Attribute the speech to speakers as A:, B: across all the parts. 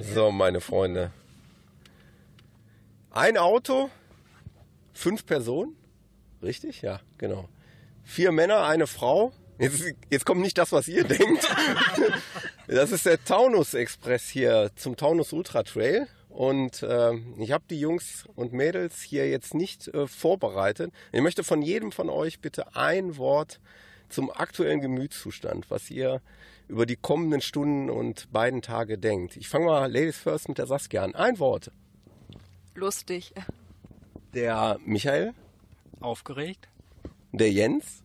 A: So, meine Freunde. Ein Auto, fünf Personen. Richtig? Ja, genau. Vier Männer, eine Frau. Jetzt, jetzt kommt nicht das, was ihr denkt. Das ist der Taunus Express hier zum Taunus Ultra Trail. Und äh, ich habe die Jungs und Mädels hier jetzt nicht äh, vorbereitet. Ich möchte von jedem von euch bitte ein Wort zum aktuellen Gemütszustand, was ihr über die kommenden Stunden und beiden Tage denkt. Ich fange mal Ladies First mit der Saskia an. Ein Wort.
B: Lustig.
A: Der Michael,
C: Aufgeregt,
A: der Jens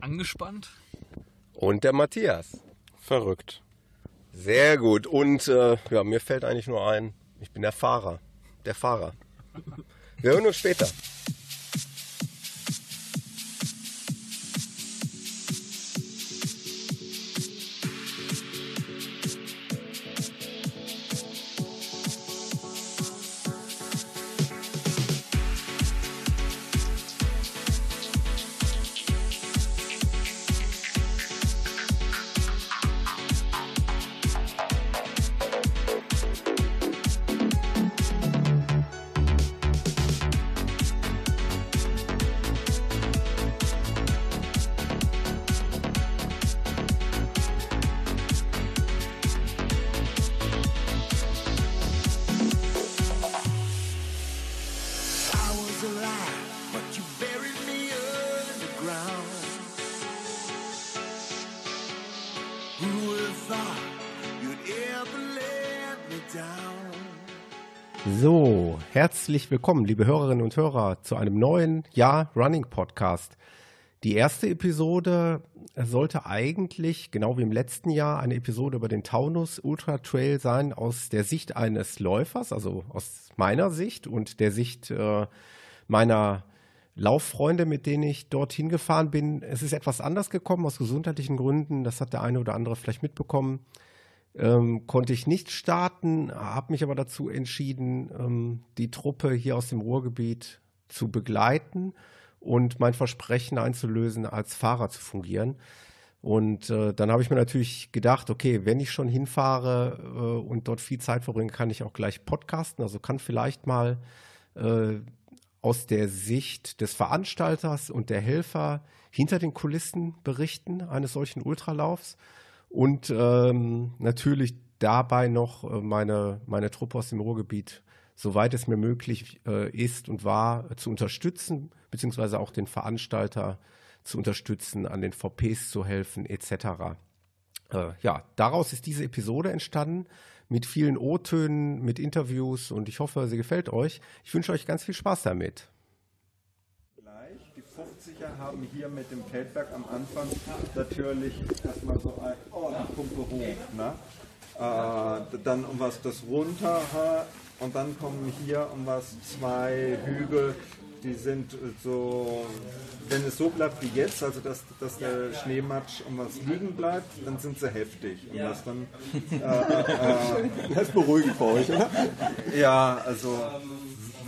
C: angespannt.
A: und der Matthias. Verrückt. Sehr gut. Und äh, ja, mir fällt eigentlich nur ein, ich bin der Fahrer. Der Fahrer. Wir hören uns später.
D: Herzlich willkommen, liebe Hörerinnen und Hörer, zu einem neuen Jahr Running Podcast. Die erste Episode sollte eigentlich, genau wie im letzten Jahr, eine Episode über den Taunus Ultra Trail sein aus der Sicht eines Läufers, also aus meiner Sicht und der Sicht äh, meiner Lauffreunde, mit denen ich dorthin gefahren bin. Es ist etwas anders gekommen aus gesundheitlichen Gründen. Das hat der eine oder andere vielleicht mitbekommen ähm, konnte ich nicht starten, habe mich aber dazu entschieden, ähm, die Truppe hier aus dem Ruhrgebiet zu begleiten und mein Versprechen einzulösen, als Fahrer zu fungieren. Und äh, dann habe ich mir natürlich gedacht, okay, wenn ich schon hinfahre äh, und dort viel Zeit verbringe, kann ich auch gleich podcasten. Also kann vielleicht mal äh, aus der Sicht des Veranstalters und der Helfer hinter den Kulissen berichten eines solchen Ultralaufs und ähm, natürlich dabei noch äh, meine, meine Truppe aus dem Ruhrgebiet, soweit es mir möglich äh, ist und war, zu unterstützen, beziehungsweise auch den Veranstalter zu unterstützen, an den VPs zu helfen, etc. Äh, ja, daraus ist diese Episode entstanden mit vielen O-Tönen, mit Interviews und ich hoffe, sie gefällt euch. Ich wünsche euch ganz viel Spaß damit.
E: 50er haben hier mit dem Feldberg am Anfang natürlich erstmal so ein, oh, die Pumpe hoch. Ne? Äh, dann um was das runter und dann kommen hier um was zwei Hügel, die sind so, wenn es so bleibt wie jetzt, also dass, dass der Schneematsch um was liegen bleibt, dann sind sie heftig. Und was dann,
F: Das ist beruhigend für euch, oder?
E: ja, also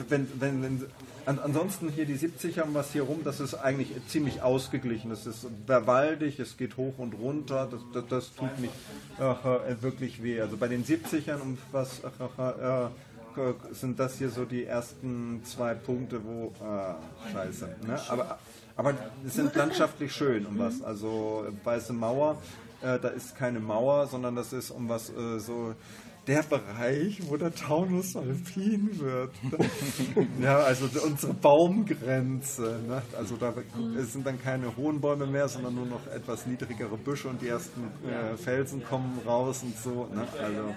E: wenn, wenn, wenn an, ansonsten hier die 70er haben was hier rum, das ist eigentlich ziemlich ausgeglichen. Das ist verwaldig, es geht hoch und runter, das, das, das tut ach, äh, wirklich weh. Also bei den 70ern um was ach, äh, sind das hier so die ersten zwei Punkte, wo äh, scheiße. Ne? Aber, aber es sind landschaftlich schön um was. Also weiße Mauer, äh, da ist keine Mauer, sondern das ist um was äh, so der Bereich, wo der Taunus alpin wird. ja, also unsere Baumgrenze. Ne? Also da es sind dann keine hohen Bäume mehr, sondern nur noch etwas niedrigere Büsche und die ersten äh, Felsen kommen raus und so. Ne? Also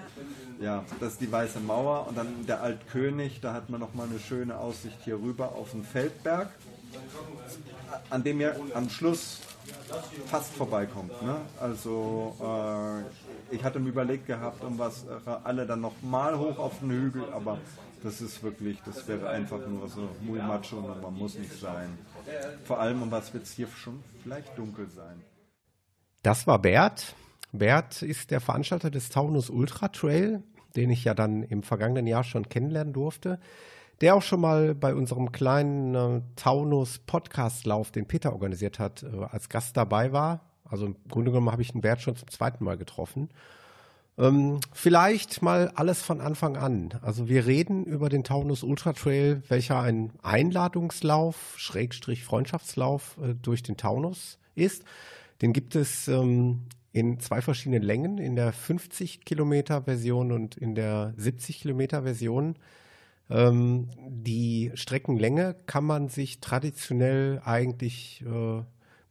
E: ja, das ist die Weiße Mauer und dann der Altkönig, da hat man noch mal eine schöne Aussicht hier rüber auf den Feldberg, an dem ihr am Schluss fast vorbeikommt. Ne? Also äh, ich hatte mir überlegt gehabt, um was äh, alle dann noch mal hoch auf den Hügel, aber das ist wirklich, das wäre einfach nur so muy macho und man muss nicht sein. Vor allem, um was wird es hier schon vielleicht dunkel sein.
D: Das war Bert. Bert ist der Veranstalter des Taunus Ultra Trail, den ich ja dann im vergangenen Jahr schon kennenlernen durfte, der auch schon mal bei unserem kleinen äh, Taunus Podcastlauf, den Peter organisiert hat, äh, als Gast dabei war. Also im Grunde genommen habe ich den Bert schon zum zweiten Mal getroffen. Ähm, vielleicht mal alles von Anfang an. Also wir reden über den Taunus Ultra Trail, welcher ein Einladungslauf, Schrägstrich Freundschaftslauf äh, durch den Taunus ist. Den gibt es ähm, in zwei verschiedenen Längen, in der 50 Kilometer Version und in der 70 Kilometer Version. Ähm, die Streckenlänge kann man sich traditionell eigentlich äh,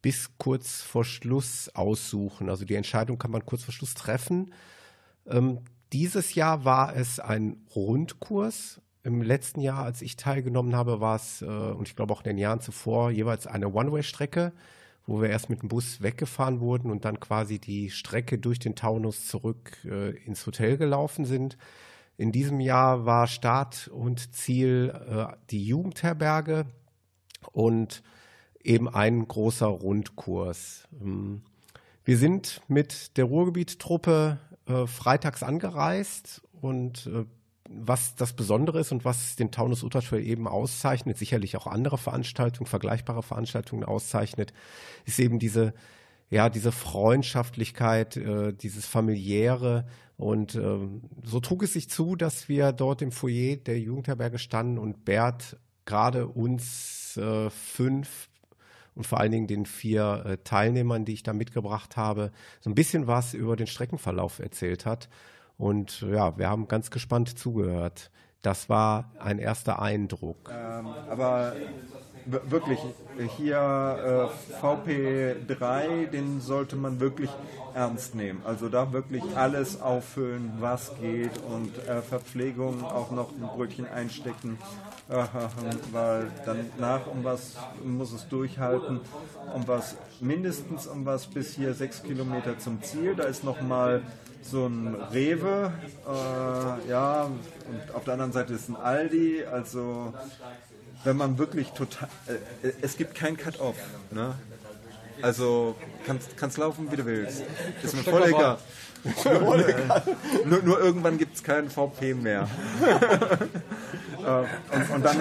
D: bis kurz vor Schluss aussuchen. Also die Entscheidung kann man kurz vor Schluss treffen. Ähm, dieses Jahr war es ein Rundkurs. Im letzten Jahr, als ich teilgenommen habe, war es, äh, und ich glaube auch in den Jahren zuvor, jeweils eine One-Way-Strecke, wo wir erst mit dem Bus weggefahren wurden und dann quasi die Strecke durch den Taunus zurück äh, ins Hotel gelaufen sind. In diesem Jahr war Start und Ziel äh, die Jugendherberge und eben ein großer Rundkurs. Ähm, wir sind mit der Ruhrgebiet-Truppe äh, freitags angereist und äh, was das Besondere ist und was den Taunus Ultra Trail eben auszeichnet, sicherlich auch andere Veranstaltungen, vergleichbare Veranstaltungen auszeichnet, ist eben diese ja, diese Freundschaftlichkeit, äh, dieses familiäre. Und ähm, so trug es sich zu, dass wir dort im Foyer der Jugendherberge standen und Bert gerade uns äh, fünf und vor allen Dingen den vier äh, Teilnehmern, die ich da mitgebracht habe, so ein bisschen was über den Streckenverlauf erzählt hat. Und ja, wir haben ganz gespannt zugehört. Das war ein erster Eindruck.
E: Ähm, aber wirklich, hier äh, VP3, den sollte man wirklich ernst nehmen. Also da wirklich alles auffüllen, was geht und äh, Verpflegung auch noch ein Brötchen einstecken, äh, weil danach um was muss es durchhalten, um was mindestens um was bis hier sechs Kilometer zum Ziel. Da ist noch mal so ein Rewe, äh, ja, und auf der anderen Seite ist ein Aldi, also wenn man wirklich total. Äh, es gibt kein Cut-Off. Ne? Also kannst, kannst laufen, wie du willst. Ist mir voll egal. nur, nur, irgendwann gibt es keinen VP mehr. Äh, und, und, dann,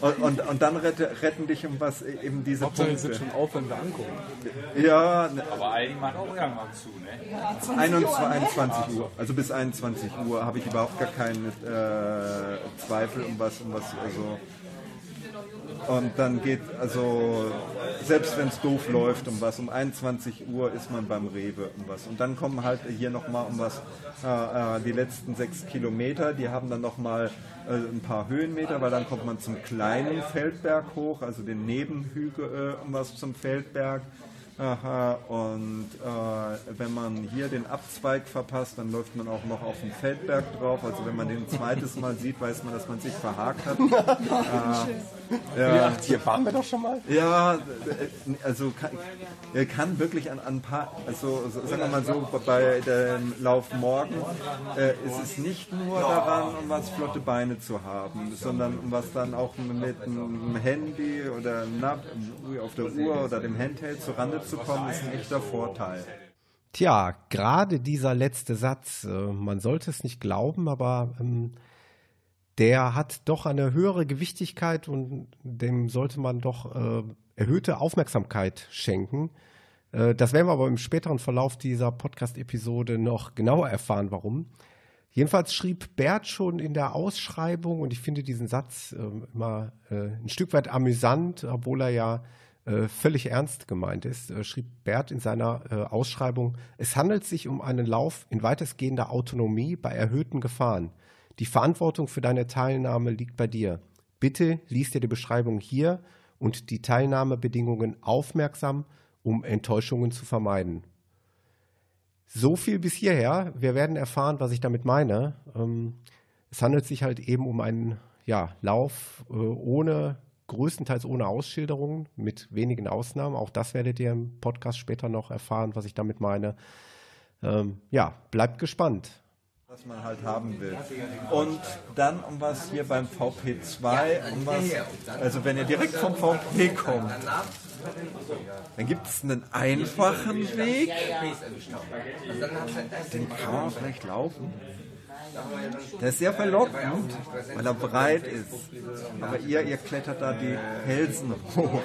E: und, und, und dann rette, retten dich um was eben diese
C: Hauptsache,
E: Punkte.
C: sind schon auf, wenn wir angucken.
E: Ja, ne,
G: Aber Aldi macht auch irgendwann zu, ne?
E: 21, 21 Uhr. Also bis 21 Uhr habe ich überhaupt gar keinen äh, Zweifel um was, um was, also und dann geht, also selbst wenn es doof läuft, um was, um 21 Uhr ist man beim Rewe um was. Und dann kommen halt hier nochmal um was, äh, äh, die letzten sechs Kilometer, die haben dann nochmal äh, ein paar Höhenmeter, weil dann kommt man zum kleinen Feldberg hoch, also den Nebenhügel äh, um was zum Feldberg. Aha, und äh, wenn man hier den Abzweig verpasst, dann läuft man auch noch auf den Feldberg drauf. Also wenn man den ein zweites Mal sieht, weiß man, dass man sich verhakt hat. äh, ja,
H: Hier waren wir doch schon mal.
E: ja, also kann, er kann wirklich an, ein paar, also so- sagen wir mal so, bei dem Lauf morgen äh, ist es nicht nur daran, um was flotte Beine zu haben, sondern um was dann auch mit einem Handy oder einem auf der Uhr oder dem Handheld zu Rande zu kommen, ist ein echter Vorteil.
D: Tja, gerade dieser letzte Satz, äh, man sollte es nicht glauben, aber ähm, der hat doch eine höhere Gewichtigkeit und dem sollte man doch äh, erhöhte Aufmerksamkeit schenken. Äh, das werden wir aber im späteren Verlauf dieser Podcast-Episode noch genauer erfahren, warum. Jedenfalls schrieb Bert schon in der Ausschreibung, und ich finde diesen Satz äh, immer äh, ein Stück weit amüsant, obwohl er ja äh, völlig ernst gemeint ist, äh, schrieb Bert in seiner äh, Ausschreibung, es handelt sich um einen Lauf in weitestgehender Autonomie bei erhöhten Gefahren. Die Verantwortung für deine Teilnahme liegt bei dir. Bitte lies dir die Beschreibung hier und die Teilnahmebedingungen aufmerksam, um Enttäuschungen zu vermeiden. So viel bis hierher. Wir werden erfahren, was ich damit meine. Ähm, es handelt sich halt eben um einen ja, Lauf äh, ohne, größtenteils ohne Ausschilderungen, mit wenigen Ausnahmen. Auch das werdet ihr im Podcast später noch erfahren, was ich damit meine. Ähm, ja, bleibt gespannt.
E: was man halt haben will. Und dann um was hier beim VP2, um was, also wenn ihr direkt vom VP kommt, dann gibt es einen einfachen Weg, den kann man vielleicht laufen. Der ist sehr verlockend, weil er breit ist. Aber ihr, ihr klettert da die Felsen hoch.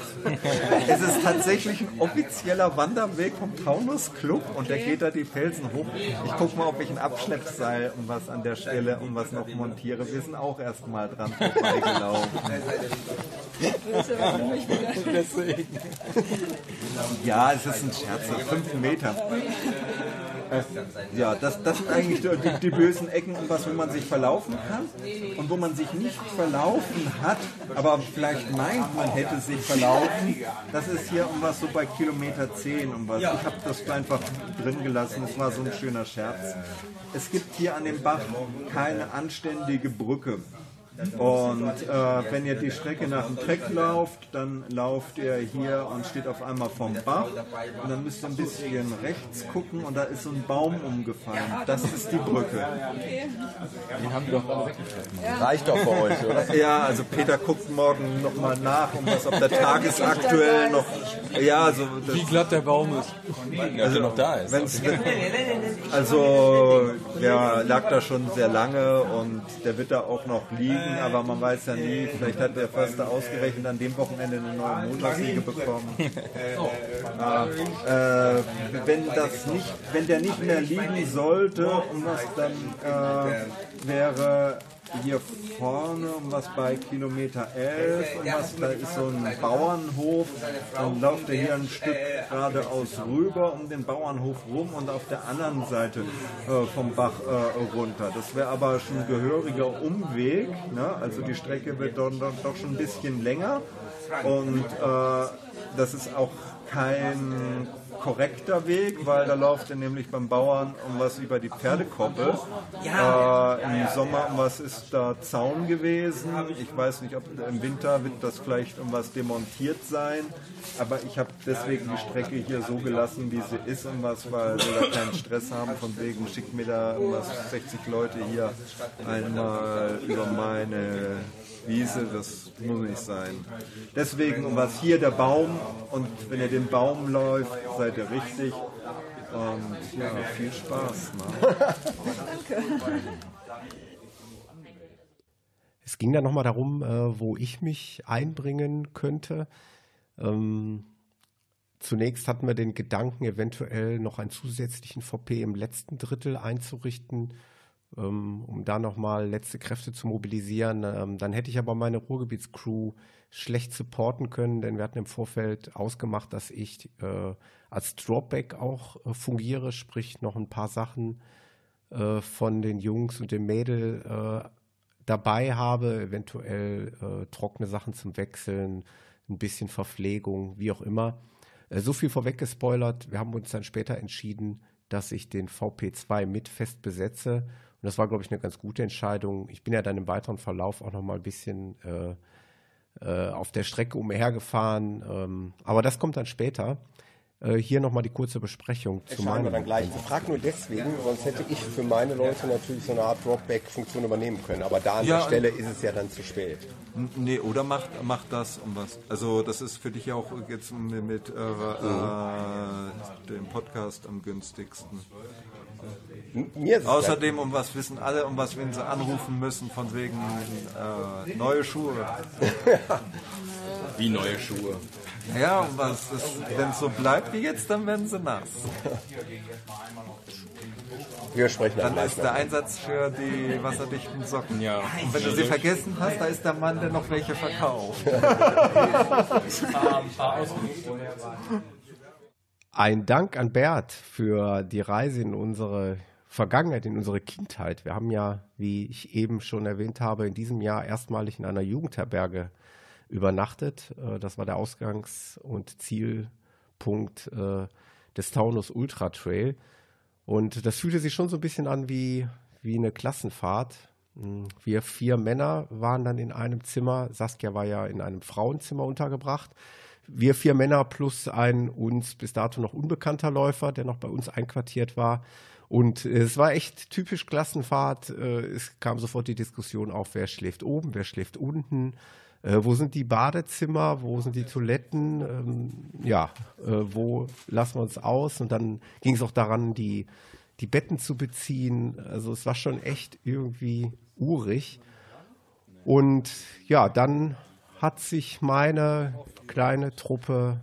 E: es ist tatsächlich ein offizieller Wanderweg vom Taunus Club und der geht da die Felsen hoch. Ich gucke mal, ob ich ein Abschleppseil und was an der Stelle und was noch montiere. Wir sind auch erst mal dran vorbeigelaufen. Ja, es ist ein Scherz, fünf Meter. Ja, das, das sind eigentlich die, die bösen Ecken, um was, wo man sich verlaufen kann und wo man sich nicht verlaufen hat, aber vielleicht meint, man hätte sich verlaufen. Das ist hier um was so bei Kilometer 10 um was. Ich habe das einfach drin gelassen, es war so ein schöner Scherz. Es gibt hier an dem Bach keine anständige Brücke. Und äh, wenn ihr die Strecke nach dem Treck lauft, dann lauft ihr hier und steht auf einmal vom Bach. Und dann müsst ihr ein bisschen rechts gucken und da ist so ein Baum umgefallen. Das ist die Brücke.
G: Den haben wir doch alle weggeschleppt. Reicht doch für euch, oder?
E: Ja, also Peter guckt morgen nochmal nach, um was ob der tagesaktuell noch. Ja, so. Das,
C: Wie glatt der Baum ist.
G: Also noch da ist.
E: Also der lag da schon sehr lange und der wird da auch noch liegen, aber man weiß ja nie, vielleicht hat der Förster ausgerechnet an dem Wochenende eine neue Montagsliege bekommen. Ja, äh, wenn das nicht, wenn der nicht mehr liegen sollte, um was dann äh, wäre hier vorne was bei Kilometer 11 und was da ist so ein Bauernhof. Dann läuft er hier ein Stück geradeaus rüber um den Bauernhof rum und auf der anderen Seite äh, vom Bach äh, runter. Das wäre aber schon ein gehöriger Umweg ne? also die Strecke wird doch, doch, doch schon ein bisschen länger. Und äh, das ist auch kein korrekter Weg, weil da läuft er nämlich beim Bauern um was über die Pferdekoppel. Äh, Im Sommer um was ist da Zaun gewesen. Ich weiß nicht, ob im Winter wird das vielleicht um was demontiert sein. Aber ich habe deswegen die Strecke hier so gelassen, wie sie ist, um was, weil wir da keinen Stress haben. Von wegen schickt mir da um was 60 Leute hier einmal über meine Wiese, das muss nicht sein. Deswegen, um was hier der Baum und wenn ihr den Baum läuft, seid ihr richtig. Und ja, viel Spaß. Ne?
D: Es ging dann nochmal darum, äh, wo ich mich einbringen könnte. Ähm, zunächst hatten wir den Gedanken, eventuell noch einen zusätzlichen VP im letzten Drittel einzurichten, ähm, um da nochmal letzte Kräfte zu mobilisieren. Ähm, dann hätte ich aber meine Ruhrgebietscrew schlecht supporten können, denn wir hatten im Vorfeld ausgemacht, dass ich äh, als Dropback auch äh, fungiere, sprich noch ein paar Sachen äh, von den Jungs und dem Mädel äh, dabei habe, eventuell äh, trockene Sachen zum Wechseln, ein bisschen Verpflegung, wie auch immer. Äh, so viel vorweg gespoilert. Wir haben uns dann später entschieden, dass ich den VP2 mit fest besetze. Und das war, glaube ich, eine ganz gute Entscheidung. Ich bin ja dann im weiteren Verlauf auch noch mal ein bisschen äh, auf der Strecke umhergefahren. Ähm, aber das kommt dann später. Äh, hier nochmal die kurze Besprechung zu
G: Entscheiden wir dann gleich. Ich frage nur deswegen, sonst hätte ich für meine Leute natürlich so eine Art Dropback-Funktion übernehmen können. Aber da an
E: Ja,
G: der Stelle ist es ja dann zu spät.
E: Nee, oder macht, macht das um was. Also das ist für dich ja auch jetzt mit, mit äh, äh, dem Podcast am günstigsten. Außerdem um was wissen alle, um was wenn sie anrufen müssen, von wegen äh, neue Schuhe.
C: Wie neue Schuhe.
E: Ja, um was wenn es so bleibt wie jetzt, dann werden sie nass.
G: wir sprechen dann
E: ist der. Einsatz für die wasserdichten Socken.
C: Ja.
E: Und wenn du sie vergessen hast, da ist der Mann, der noch welche verkauft.
D: Ein Dank an Bert für die Reise in unsere Vergangenheit, in unsere Kindheit. Wir haben ja, wie ich eben schon erwähnt habe, in diesem Jahr erstmalig in einer Jugendherberge übernachtet. Äh, Das war der Ausgangs- und Zielpunkt äh, des Taunus Ultra Trail. Und das fühlte sich schon so ein bisschen an wie, wie eine Klassenfahrt. Mm, Wir vier Männer waren dann in einem Zimmer. Saskia war ja in einem Frauenzimmer untergebracht. Wir vier Männer plus ein uns bis dato noch unbekannter Läufer, der noch bei uns einquartiert war. Und äh, es war echt typisch Klassenfahrt. Es kam sofort die Diskussion auf, wer schläft oben, wer schläft unten. Äh, wo sind die Badezimmer? Wo sind die Toiletten? Ähm, ja, äh, wo lassen wir uns aus? Und dann ging es auch daran, die, die Betten zu beziehen. Also es war schon echt irgendwie urig. Und ja, dann hat sich meine kleine Truppe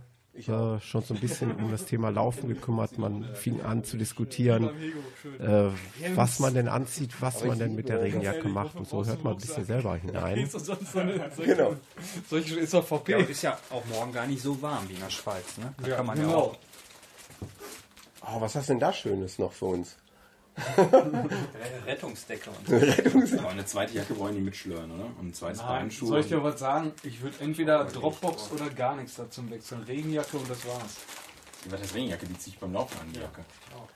D: äh, schon so ein bisschen um das Thema Laufen gekümmert. Man fing an zu diskutieren, äh, was man denn anzieht, was man denn mit der Regenjacke macht und so hört man ein bisschen selber hinein.
I: Genau.
C: Solche ist doch VP.
J: Ist ja auch morgen gar nicht so warm wie in der Schweiz. Ne? Da kann man ja
C: genau.
J: auch.
I: Oh, was hast du denn da Schönes noch für uns?
J: Rettungsdecke und so.
G: Aber eine zweite Jacke wollen die mitschlören, oder? Und ein zweites Beinschuh.
C: Soll ich dir was sagen? Ich würde entweder Dropbox oder gar nichts dazu wechseln. Regenjacke und das war's.
G: Was heißt Regenjacke? Die ziehe ich beim Laufen an, die Jacke.
I: Ja,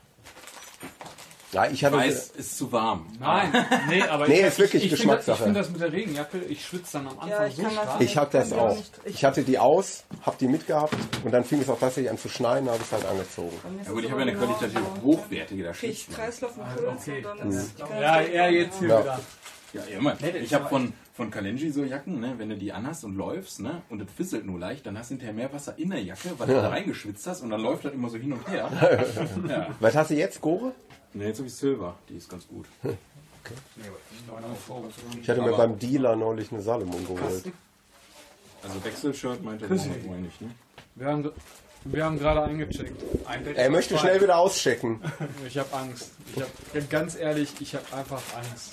I: ich hatte.
G: Weiß, ist zu warm.
C: Nein, nee, aber
I: Nee,
C: ich,
I: ist wirklich
C: ich, ich finde das, ich
I: Geschmackssache.
C: find das mit der Regenjacke, ich schwitze dann am Anfang
B: ich
C: so stark.
I: Ich hatte das
B: auch. Ich-
I: hatte die aus, hab die mitgehabt und dann fing es auch tatsächlich an zu schneien, da habe ich es halt angezogen.
G: Ja gut, ich habe ja eine qualitativ hochwertige, da
B: ich. Kreislauf und Puls und dann ist
C: Ja, er jetzt hier
I: Ja.
C: wieder.
G: Ja, ja, immer. Ich habe von, von Kalenji so Jacken, ne, wenn du die anhast und läufst, ne, und es fisselt nur leicht, dann hast du hinterher mehr Wasser in der Jacke, weil du da reingeschwitzt hast und dann läuft das immer so hin und her. ja.
I: Was hast du jetzt, Gore?
G: Ne, jetzt habe ich Silver, die ist ganz gut.
I: Ich hatte mir
G: Aber-
I: beim Dealer neulich eine Salomon geholt.
G: Also Wechselshirt meinte er nicht, ne?
C: Wir haben, wir haben gerade eingecheckt.
I: Er möchte schnell wieder auschecken.
C: Ich habe Angst. Ich hab, ganz ehrlich, ich habe einfach Angst.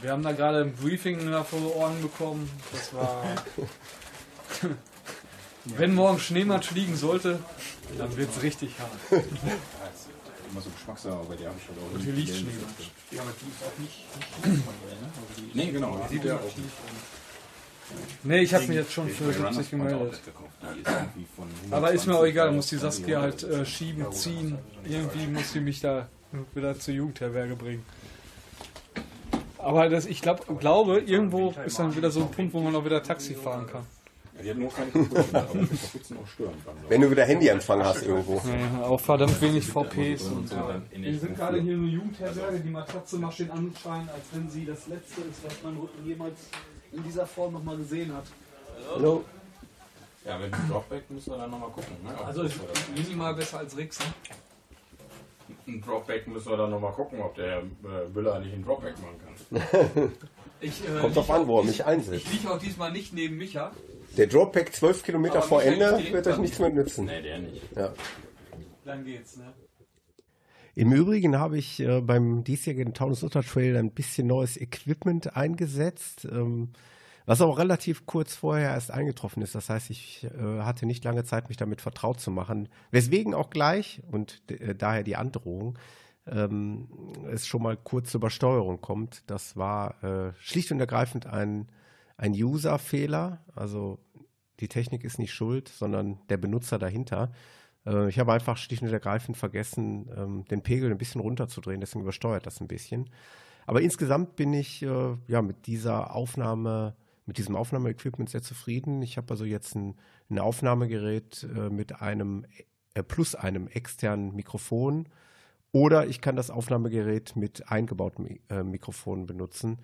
C: Wir haben da gerade ein Briefing vor Ohren bekommen. Das war. Wenn morgen Schneematsch liegen sollte, dann wird es richtig hart.
G: Ja, immer so Geschmackssache, aber die habe ich halt auch
C: Und hier liegt Schneematsch.
J: Ja, aber die ist auch nicht, nicht ne? Also die
G: Nee, genau. Die der auch
C: Nee, ich habe mich jetzt schon für 70 gemeldet. Aber ist mir auch egal, muss die Saskia halt äh, schieben, ziehen. Irgendwie muss sie mich da wieder zur Jugendherberge bringen. Aber das, ich glaub, glaube, irgendwo ist dann wieder so ein Punkt, wo man auch wieder Taxi fahren kann.
G: Ja, die hat nur keine Kapuzen, aber die Kapuzen auch stören kann.
I: Wenn du wieder Handyempfang hast irgendwo.
C: Ja, auch verdammt wenig VPs. Und,
G: so
C: wir sind gerade hier in einer Jugendherberge, die Matratze macht den Anschein, als wenn sie das Letzte ist, was man jemals in dieser Form nochmal gesehen hat.
I: Hallo?
G: Ja, mit dem Dropback müssen wir dann nochmal gucken. Ne?
C: Also
G: das
C: ist minimal besser als Rix. Ne?
G: Ein Dropback müssen wir dann nochmal gucken, ob der äh, Müller nicht einen Dropback machen kann.
C: Ich, äh,
I: Kommt drauf an, wo er mich einsetzt.
C: Ich liege auch diesmal nicht neben Micha.
I: Der Dropback 12 Kilometer vor Ende wird euch nichts mehr nützen.
G: Nee, der nicht.
I: Ja.
C: Dann geht's, ne?
D: Im Übrigen habe ich äh, beim diesjährigen Taunus Ultra Trail ein bisschen neues Equipment eingesetzt, ähm, was auch relativ kurz vorher erst eingetroffen ist. Das heißt, ich äh, hatte nicht lange Zeit, mich damit vertraut zu machen. Weswegen auch gleich, und äh, daher die Androhung, ähm, es schon mal kurz zur Übersteuerung kommt. Das war äh, schlicht und ergreifend ein, ein User-Fehler. Also die Technik ist nicht schuld, sondern der Benutzer dahinter. Äh, ich habe einfach schlicht und ergreifend vergessen, ähm, den Pegel ein bisschen runterzudrehen, deswegen übersteuert das ein bisschen. Aber insgesamt bin ich äh, ja mit dieser Aufnahme, mit diesem Aufnahmeequipment sehr zufrieden. Ich habe also jetzt ein, ein Aufnahmegerät äh, mit einem äh, plus einem externen Mikrofon oder ich kann das Aufnahmegerät mit eingebautem äh, Mikrofon benutzen.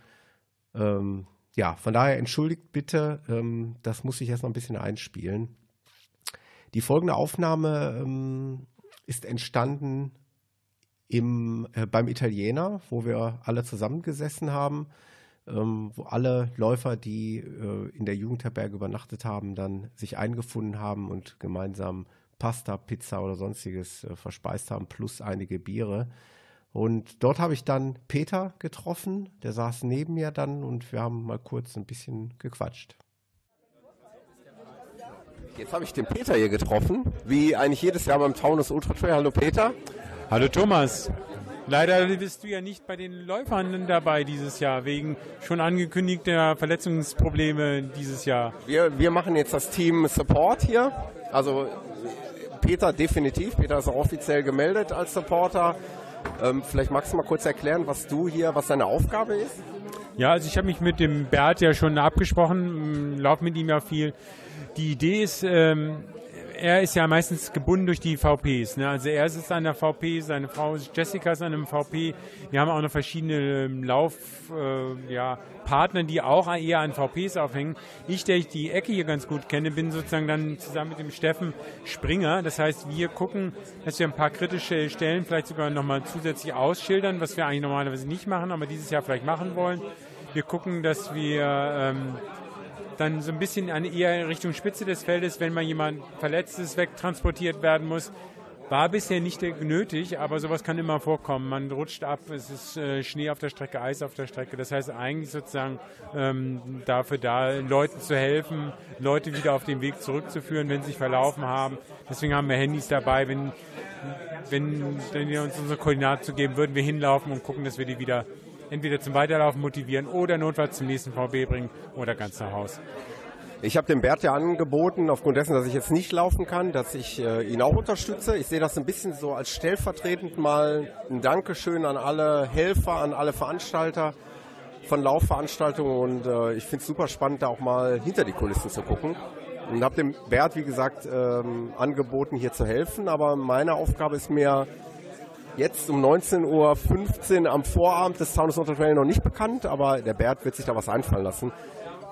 D: Ähm, ja, von daher entschuldigt bitte, ähm, das muss ich erst noch ein bisschen einspielen. Die folgende Aufnahme ähm, ist entstanden im, äh, beim Italiener, wo wir alle zusammengesessen haben, ähm, wo alle Läufer, die äh, in der Jugendherberge übernachtet haben, dann sich eingefunden haben und gemeinsam Pasta, Pizza oder sonstiges äh, verspeist haben, plus einige Biere. Und dort habe ich dann Peter getroffen, der saß neben mir dann und wir haben mal kurz ein bisschen gequatscht.
I: Jetzt habe ich den Peter hier getroffen, wie eigentlich jedes Jahr beim Taunus Ultra Trail. Hallo Peter.
K: Hallo Thomas. Leider bist du ja nicht bei den Läufern dabei dieses Jahr, wegen schon angekündigter Verletzungsprobleme dieses Jahr.
I: Wir, wir machen jetzt das Team Support hier. Also Peter definitiv. Peter ist auch offiziell gemeldet als Supporter. Ähm, vielleicht magst du mal kurz erklären, was du hier, was deine Aufgabe ist?
K: Ja, also ich habe mich mit dem Bert ja schon abgesprochen, laufe mit ihm ja viel. Die Idee ist, ähm, er ist ja meistens gebunden durch die VPs. Ne? Also er ist an der VP, seine Frau Jessica ist an einem VP. Wir haben auch noch verschiedene ähm, Laufpartner, äh, ja, die auch eher an VPs aufhängen. Ich, der ich die Ecke hier ganz gut kenne, bin sozusagen dann zusammen mit dem Steffen Springer. Das heißt, wir gucken, dass wir ein paar kritische Stellen vielleicht sogar nochmal zusätzlich ausschildern, was wir eigentlich normalerweise nicht machen, aber dieses Jahr vielleicht machen wollen. Wir gucken, dass wir ähm, dann so ein bisschen an eher Richtung Spitze des Feldes, wenn mal jemand Verletztes wegtransportiert werden muss. War bisher nicht nötig, aber sowas kann immer vorkommen. Man rutscht ab, es ist äh, Schnee auf der Strecke, Eis auf der Strecke. Das heißt eigentlich sozusagen ähm, dafür da, Leuten zu helfen, Leute wieder auf den Weg zurückzuführen, wenn sie sich verlaufen haben. Deswegen haben wir Handys dabei. Wenn, wenn, wenn wir uns unsere Koordinaten zu geben, würden wir hinlaufen und gucken, dass wir die wieder entweder zum Weiterlaufen motivieren oder notfalls zum nächsten VB bringen oder ganz nach Haus.
D: Ich habe dem Bert ja angeboten, aufgrund dessen, dass ich jetzt nicht laufen kann, dass ich äh, ihn auch unterstütze. Ich sehe das ein bisschen so als stellvertretend mal ein Dankeschön an alle Helfer, an alle Veranstalter von Laufveranstaltungen und äh, ich finde es super spannend, da auch mal hinter die Kulissen zu gucken. Und habe dem Bert, wie gesagt, ähm, angeboten, hier zu helfen. Aber meine Aufgabe ist mir jetzt um 19.15 Uhr am Vorabend des Taunus Trail noch nicht bekannt, aber der Bert wird sich da was einfallen lassen.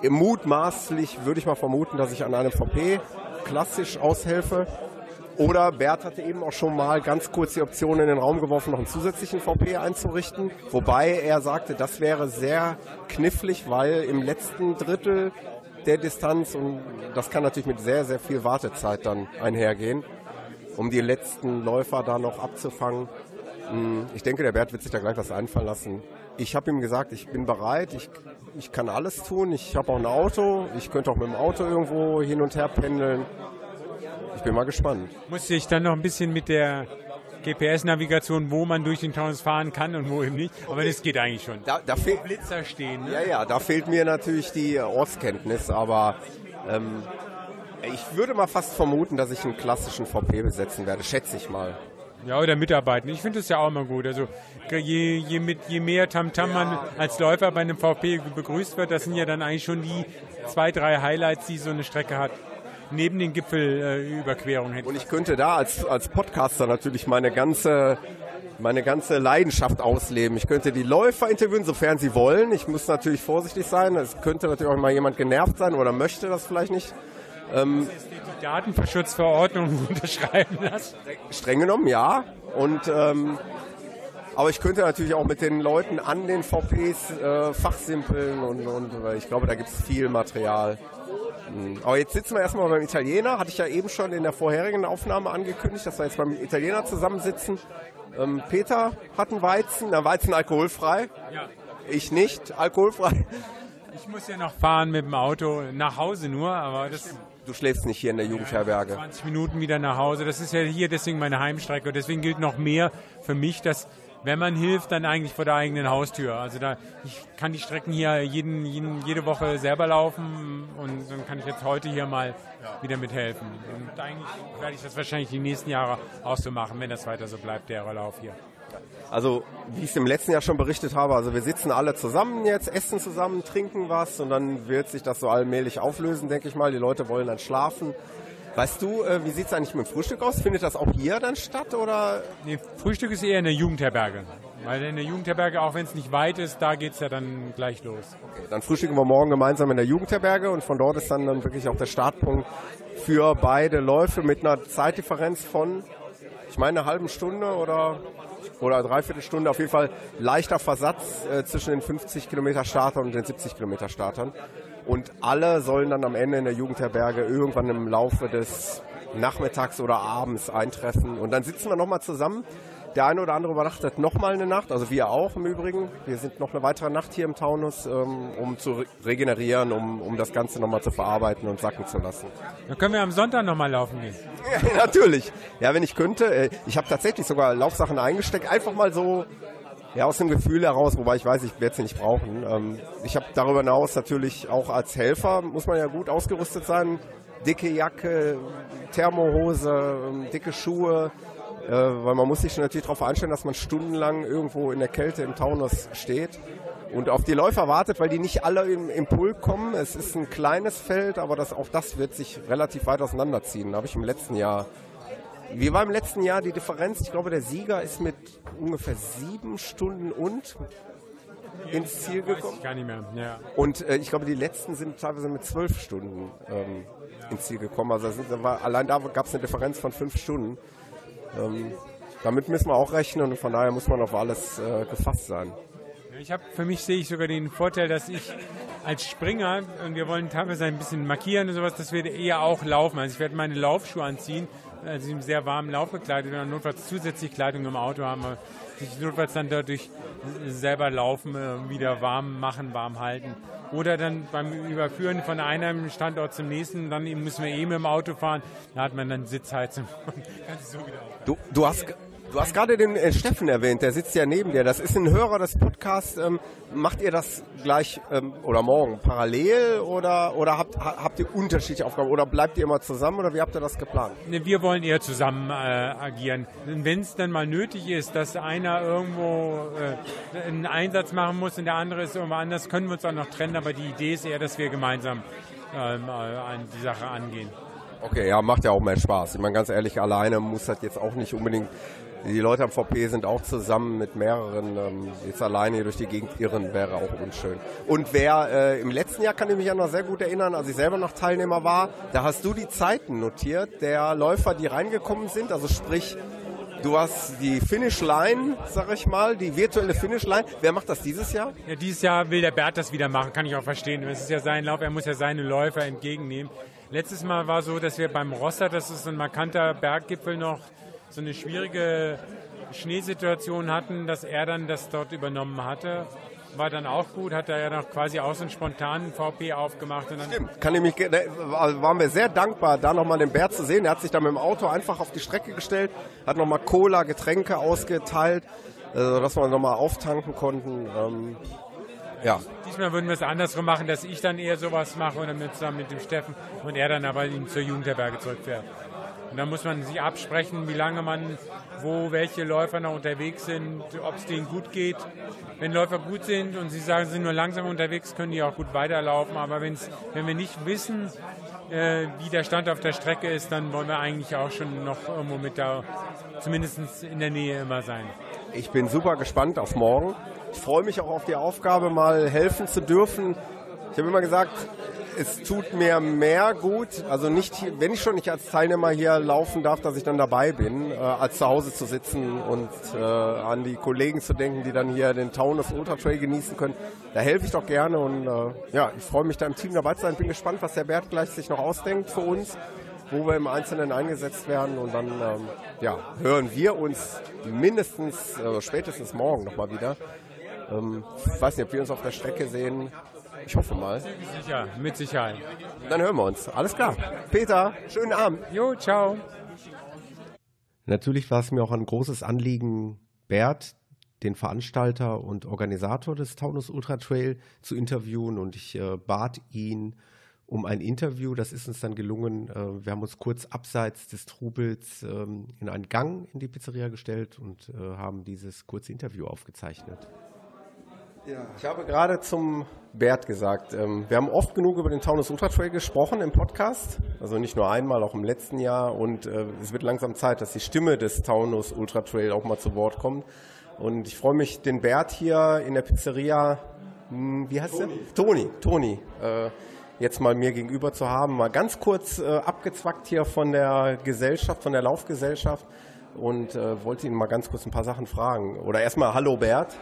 D: Mutmaßlich würde ich mal vermuten, dass ich an einem VP klassisch aushelfe. Oder Bert hatte eben auch schon mal ganz kurz die Option in den Raum geworfen, noch einen zusätzlichen VP einzurichten. Wobei er sagte, das wäre sehr knifflig, weil im letzten Drittel der Distanz, und das kann natürlich mit sehr, sehr viel Wartezeit dann einhergehen, um die letzten Läufer da noch abzufangen, ich denke, der Bert wird sich da gleich was einfallen lassen. Ich habe ihm gesagt, ich bin bereit, ich, ich kann alles tun. Ich habe auch ein Auto, ich könnte auch mit dem Auto irgendwo hin und her pendeln. Ich bin mal gespannt.
K: Musste ich dann noch ein bisschen mit der GPS-Navigation, wo man durch den Taunus fahren kann und wo eben nicht. Aber das geht eigentlich schon.
D: Da, da fehlt Blitzer stehen. Ne? Ja, ja, da fehlt mir natürlich die Ortskenntnis, aber ähm, ich würde mal fast vermuten, dass ich einen klassischen VP besetzen werde, schätze ich mal.
K: Ja, oder mitarbeiten. Ich finde das ja auch immer gut. Also je, je, mit, je mehr Tamtam -Tam man als Läufer bei einem VP begrüßt wird, das sind ja dann eigentlich schon die zwei, drei Highlights, die so eine Strecke hat. Neben den Gipfelüberquerungen.
D: Äh, Und ich könnte da als, als Podcaster natürlich meine ganze meine ganze Leidenschaft ausleben. Ich könnte die Läufer interviewen, sofern sie wollen. Ich muss natürlich vorsichtig sein. Es könnte natürlich auch mal jemand genervt sein oder möchte das vielleicht nicht.
K: Ähm, die Datenschutzverordnung unterschreiben lassen?
D: Streng genommen, ja. Und ähm, aber ich könnte natürlich auch mit den Leuten an den VPs äh, fachsimpeln und, und ich glaube, da gibt es viel Material. Hm. Aber jetzt sitzen wir erstmal beim Italiener. Hatte ich ja eben schon in der vorherigen Aufnahme angekündigt, dass wir jetzt beim Italiener zusammensitzen. Ähm, Peter hat einen Weizen, der Weizen alkoholfrei. Ja. Ich nicht, alkoholfrei.
K: Ich muss ja noch fahren mit dem Auto, nach Hause nur, aber das
D: du schläfst nicht hier in der Jugendherberge.
K: 20 Minuten wieder nach Hause. Das ist ja hier deswegen meine Heimstrecke. Und deswegen gilt noch mehr für mich, dass wenn man hilft, dann eigentlich vor der eigenen Haustür. Also da, ich kann die Strecken hier jeden, jeden, jede Woche selber laufen und dann kann ich jetzt heute hier mal wieder mithelfen. Und eigentlich werde ich das wahrscheinlich die nächsten Jahre auch so machen, wenn das weiter so bleibt, der Lauf hier.
D: Also, wie ich es im letzten Jahr schon berichtet habe, also wir sitzen alle zusammen jetzt, essen zusammen, trinken was und dann wird sich das so allmählich auflösen, denke ich mal. Die Leute wollen dann schlafen. Weißt du, äh, wie sieht es eigentlich mit dem Frühstück aus? Findet das auch hier dann statt oder?
K: Nee, Frühstück ist eher in der Jugendherberge. Weil in der Jugendherberge, auch wenn es nicht weit ist, da geht es ja dann gleich los.
D: Okay, dann frühstücken wir morgen gemeinsam in der Jugendherberge und von dort ist dann, dann wirklich auch der Startpunkt für beide Läufe mit einer Zeitdifferenz von, ich meine, einer halben Stunde oder oder dreiviertel Stunde. Auf jeden Fall leichter Versatz äh, zwischen den 50 Kilometer Startern und den 70 Kilometer Startern. Und alle sollen dann am Ende in der Jugendherberge irgendwann im Laufe des Nachmittags oder abends eintreffen. Und dann sitzen wir nochmal zusammen der eine oder andere übernachtet nochmal eine Nacht, also wir auch im Übrigen. Wir sind noch eine weitere Nacht hier im Taunus, ähm, um zu regenerieren, um, um das Ganze nochmal zu verarbeiten und sacken zu lassen.
K: Dann können wir am Sonntag nochmal laufen gehen.
D: Natürlich. Ja, wenn ich könnte. Äh, ich habe tatsächlich sogar Laufsachen eingesteckt, einfach mal so ja, aus dem Gefühl heraus, wobei ich weiß, ich werde sie nicht brauchen. Ähm, ich habe darüber hinaus natürlich auch als Helfer, muss man ja gut ausgerüstet sein. Dicke Jacke, Thermohose, ähm, dicke Schuhe, weil man muss sich natürlich darauf einstellen, dass man stundenlang irgendwo in der Kälte im Taunus steht. und auf die Läufer wartet, weil die nicht alle im, im Pulk kommen. Es ist ein kleines Feld, aber das, auch das wird sich relativ weit auseinanderziehen. Da habe ich im letzten Jahr. Wie war im letzten Jahr die Differenz? Ich glaube, der Sieger ist mit ungefähr sieben Stunden und ins Ziel gekommen.
K: Gar nicht mehr. Ja.
D: Und äh, ich glaube, die letzten sind teilweise mit zwölf Stunden ähm, ins Ziel gekommen. Also sind, war, allein da gab es eine Differenz von fünf Stunden. Ähm, damit müssen wir auch rechnen und von daher muss man auf alles äh, gefasst sein.
K: Ich habe für mich sehe ich sogar den Vorteil, dass ich als Springer und wir wollen teilweise ein bisschen markieren und sowas, das werde eher auch laufen. Also ich werde meine Laufschuhe anziehen, also im sehr warmen Lauf bekleidet und notfalls zusätzlich Kleidung im Auto haben, sich notfalls dann dadurch selber laufen, äh, wieder warm machen, warm halten. Oder dann beim Überführen von einem Standort zum nächsten, dann müssen wir eben im Auto fahren, da hat man dann Sitzheizung.
D: so du, du hast Du hast gerade den äh, Steffen erwähnt, der sitzt ja neben dir. Das ist ein Hörer des Podcasts. Ähm, macht ihr das gleich ähm, oder morgen parallel oder, oder habt, habt ihr unterschiedliche Aufgaben oder bleibt ihr immer zusammen oder wie habt ihr das geplant?
K: Ne, wir wollen eher zusammen äh, agieren. Wenn es dann mal nötig ist, dass einer irgendwo äh, einen Einsatz machen muss und der andere ist irgendwo anders, können wir uns auch noch trennen. Aber die Idee ist eher, dass wir gemeinsam ähm, äh, an die Sache angehen.
D: Okay, ja, macht ja auch mehr Spaß. Ich meine, ganz ehrlich, alleine muss das jetzt auch nicht unbedingt die Leute am VP sind auch zusammen mit mehreren. Ähm, jetzt alleine hier durch die Gegend irren wäre auch unschön. Und wer äh, im letzten Jahr kann ich mich ja noch sehr gut erinnern, als ich selber noch Teilnehmer war, da hast du die Zeiten notiert der Läufer, die reingekommen sind. Also sprich, Du hast die Finish Line, sag ich mal, die virtuelle Finish Line. Wer macht das dieses Jahr?
K: Ja, dieses Jahr will der Bert das wieder machen, kann ich auch verstehen. Es ist ja sein Lauf, er muss ja seine Läufer entgegennehmen. Letztes Mal war so, dass wir beim Rosser, das ist ein markanter Berggipfel noch, so eine schwierige Schneesituation hatten, dass er dann das dort übernommen hatte. War dann auch gut, hat er ja noch quasi auch so einen spontanen VP aufgemacht. Und dann
D: Stimmt, kann ich mich, also waren wir sehr dankbar, da nochmal den Bär zu sehen. Er hat sich dann mit dem Auto einfach auf die Strecke gestellt, hat nochmal Cola, Getränke ausgeteilt, äh, dass wir nochmal auftanken konnten. Ähm, ja.
K: Diesmal würden wir es andersrum machen, dass ich dann eher sowas mache und dann zusammen mit dem Steffen und er dann aber ihn zur Jugendherberge zurückfährt. Und dann muss man sich absprechen, wie lange man, wo welche Läufer noch unterwegs sind, ob es denen gut geht. Wenn Läufer gut sind und sie sagen, sie sind nur langsam unterwegs, können die auch gut weiterlaufen. Aber wenn's, wenn wir nicht wissen, äh, wie der Stand auf der Strecke ist, dann wollen wir eigentlich auch schon noch irgendwo mit da, zumindest in der Nähe immer sein.
D: Ich bin super gespannt auf morgen. Ich freue mich auch auf die Aufgabe, mal helfen zu dürfen. Ich habe immer gesagt, es tut mir mehr gut, also nicht, wenn ich schon nicht als Teilnehmer hier laufen darf, dass ich dann dabei bin, äh, als zu Hause zu sitzen und äh, an die Kollegen zu denken, die dann hier den Town of Ultra Trail genießen können. Da helfe ich doch gerne und äh, ja, ich freue mich da im Team dabei zu sein. Bin gespannt, was der Bert gleich sich noch ausdenkt für uns, wo wir im Einzelnen eingesetzt werden und dann ähm, ja, hören wir uns mindestens, äh, spätestens morgen nochmal wieder. Ähm, ich weiß nicht, ob wir uns auf der Strecke sehen. Ich hoffe mal.
K: Sicher, mit Sicherheit.
D: Dann hören wir uns. Alles klar. Peter, schönen Abend.
K: Jo, ciao.
L: Natürlich war es mir auch ein großes Anliegen, Bert, den Veranstalter und Organisator des Taunus Ultra Trail, zu interviewen und ich äh, bat ihn um ein Interview. Das ist uns dann gelungen. Äh, wir haben uns kurz abseits des Trubels ähm, in einen Gang in die Pizzeria gestellt und äh, haben dieses kurze Interview aufgezeichnet.
D: Ja. Ich habe gerade zum Bert gesagt, ähm, wir haben oft genug über den Taunus Ultra Trail gesprochen im Podcast, also nicht nur einmal, auch im letzten Jahr und äh, es wird langsam Zeit, dass die Stimme des Taunus Ultra Trail auch mal zu Wort kommt und ich freue mich, den Bert hier in der Pizzeria, hm, wie heißt Toni. der? Toni, Toni, äh, jetzt mal mir gegenüber zu haben, mal ganz kurz äh, abgezwackt hier von der Gesellschaft, von der Laufgesellschaft und äh, wollte ihn mal ganz kurz ein paar Sachen fragen. Oder erstmal, hallo Bert.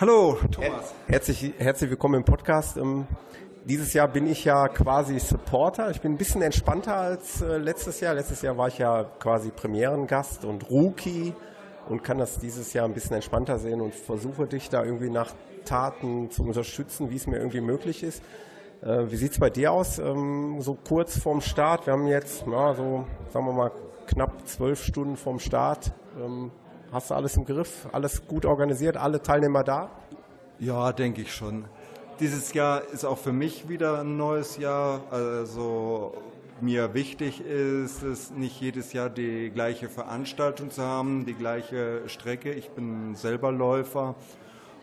E: Hallo, Thomas.
D: Herzlich, herzlich willkommen im Podcast. Ähm, dieses Jahr bin ich ja quasi Supporter. Ich bin ein bisschen entspannter als äh, letztes Jahr. Letztes Jahr war ich ja quasi Premierengast und Rookie und kann das dieses Jahr ein bisschen entspannter sehen und versuche dich da irgendwie nach Taten zu unterstützen, wie es mir irgendwie möglich ist. Äh, wie sieht es bei dir aus? Ähm, so kurz vorm Start. Wir haben jetzt, ja, so, sagen wir mal, knapp zwölf Stunden vorm Start. Hast du alles im Griff? Alles gut organisiert? Alle Teilnehmer da?
E: Ja, denke ich schon. Dieses Jahr ist auch für mich wieder ein neues Jahr. Also mir wichtig ist es, nicht jedes Jahr die gleiche Veranstaltung zu haben, die gleiche Strecke. Ich bin selber Läufer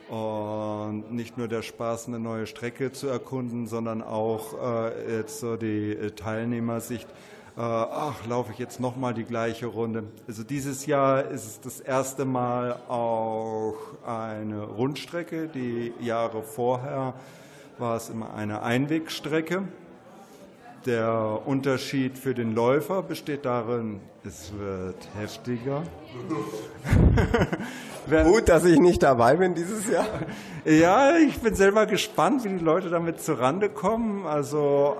E: Und nicht nur der Spaß, eine neue Strecke zu erkunden, sondern auch äh, jetzt so die Teilnehmersicht. Äh, ach, laufe ich jetzt nochmal die gleiche Runde. Also dieses Jahr ist es das erste Mal auch eine Rundstrecke. Die Jahre vorher war es immer eine Einwegstrecke. Der Unterschied für den Läufer besteht darin, es wird heftiger.
D: Gut, dass ich nicht dabei bin dieses Jahr.
E: Ja, ich bin selber gespannt, wie die Leute damit zurande kommen. Also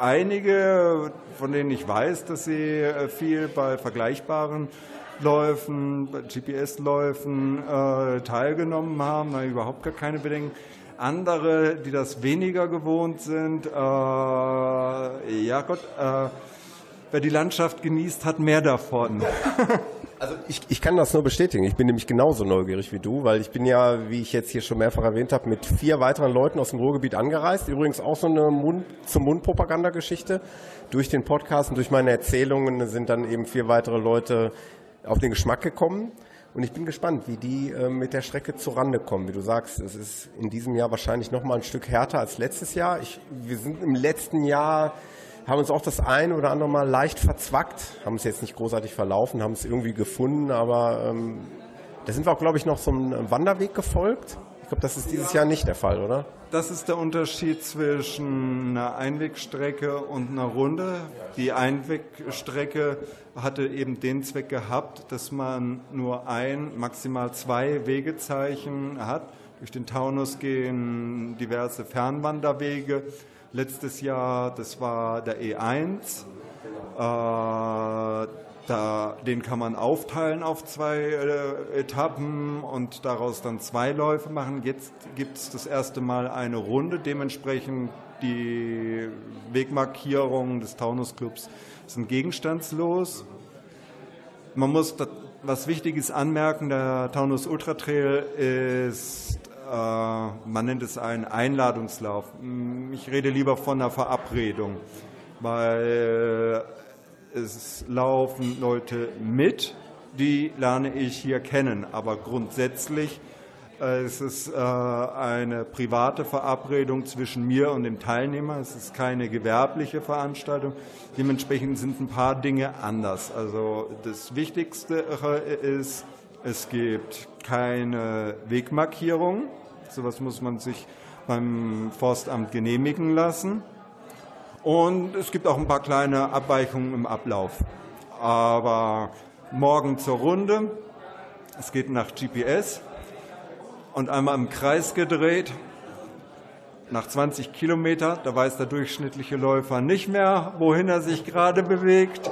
E: einige, von denen ich weiß, dass sie äh, viel bei vergleichbaren Läufen, GPS-Läufen äh, teilgenommen haben, da überhaupt gar keine Bedenken. Andere, die das weniger gewohnt sind, äh, ja Gott, äh, wer die Landschaft genießt, hat mehr davon.
D: Also ich, ich kann das nur bestätigen. Ich bin nämlich genauso neugierig wie du, weil ich bin ja, wie ich jetzt hier schon mehrfach erwähnt habe, mit vier weiteren Leuten aus dem Ruhrgebiet angereist. Übrigens auch so eine Mund zum Mund Propagandageschichte. Durch den Podcast und durch meine Erzählungen sind dann eben vier weitere Leute auf den Geschmack gekommen. Und ich bin gespannt, wie die äh, mit der Strecke zurande kommen. Wie du sagst, es ist in diesem Jahr wahrscheinlich noch mal ein Stück härter als letztes Jahr. Ich, wir sind im letzten Jahr haben uns auch das ein oder andere Mal leicht verzwackt, haben es jetzt nicht großartig verlaufen, haben es irgendwie gefunden, aber ähm, da sind wir auch, glaube ich, noch so einem Wanderweg gefolgt. Ich glaube, das ist dieses Jahr nicht der Fall, oder?
E: Das ist der Unterschied zwischen einer Einwegstrecke und einer Runde. Die Einwegstrecke hatte eben den Zweck gehabt, dass man nur ein, maximal zwei Wegezeichen hat. Durch den Taunus gehen diverse Fernwanderwege letztes Jahr, das war der E1. Äh, da, den kann man aufteilen auf zwei äh, Etappen und daraus dann zwei Läufe machen. Jetzt gibt es das erste Mal eine Runde. Dementsprechend die Wegmarkierungen des Taunusclubs sind gegenstandslos. Man muss was Wichtiges anmerken, der Taunus Ultra Trail ist man nennt es einen Einladungslauf. Mm, ich rede lieber von einer Verabredung, weil es laufen Leute mit, die lerne ich hier kennen, aber grundsätzlich äh, es ist äh, eine private Verabredung zwischen mir und dem Teilnehmer. Es ist keine gewerbliche Veranstaltung. Dementsprechend sind ein paar Dinge anders. Also das Wichtigste ist, es gibt keine Wegmarkierung. Sowas muss man sich beim Forstamt genehmigen lassen. Und es gibt auch ein paar kleine Abweichungen im Ablauf. Aber morgen zur Runde. Es geht nach GPS und einmal im Kreis gedreht. Nach 20 Kilometer, da weiß der durchschnittliche Läufer nicht mehr, wohin er sich gerade bewegt.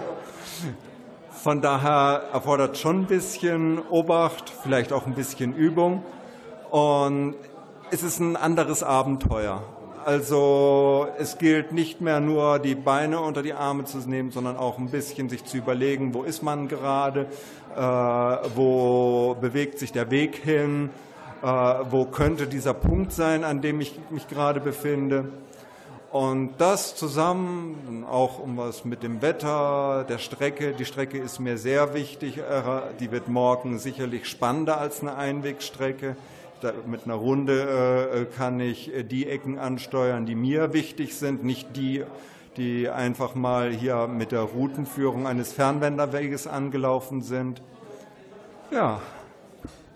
E: Von daher erfordert schon ein bisschen Obacht, vielleicht auch ein bisschen Übung. Und es ist ein anderes Abenteuer. Also es gilt nicht mehr nur die Beine unter die Arme zu nehmen, sondern auch ein bisschen sich zu überlegen, wo ist man gerade, äh, wo bewegt sich der Weg hin, äh, wo könnte dieser Punkt sein, an dem ich mich gerade befinde. Und das zusammen, auch um was mit dem Wetter, der Strecke, die Strecke ist mir sehr wichtig, die wird morgen sicherlich spannender als eine Einwegstrecke mit einer Runde äh, kann ich äh, die Ecken ansteuern, die mir wichtig sind, nicht die, die einfach mal hier mit der Routenführung eines Fernwenderweges angelaufen sind. Ja.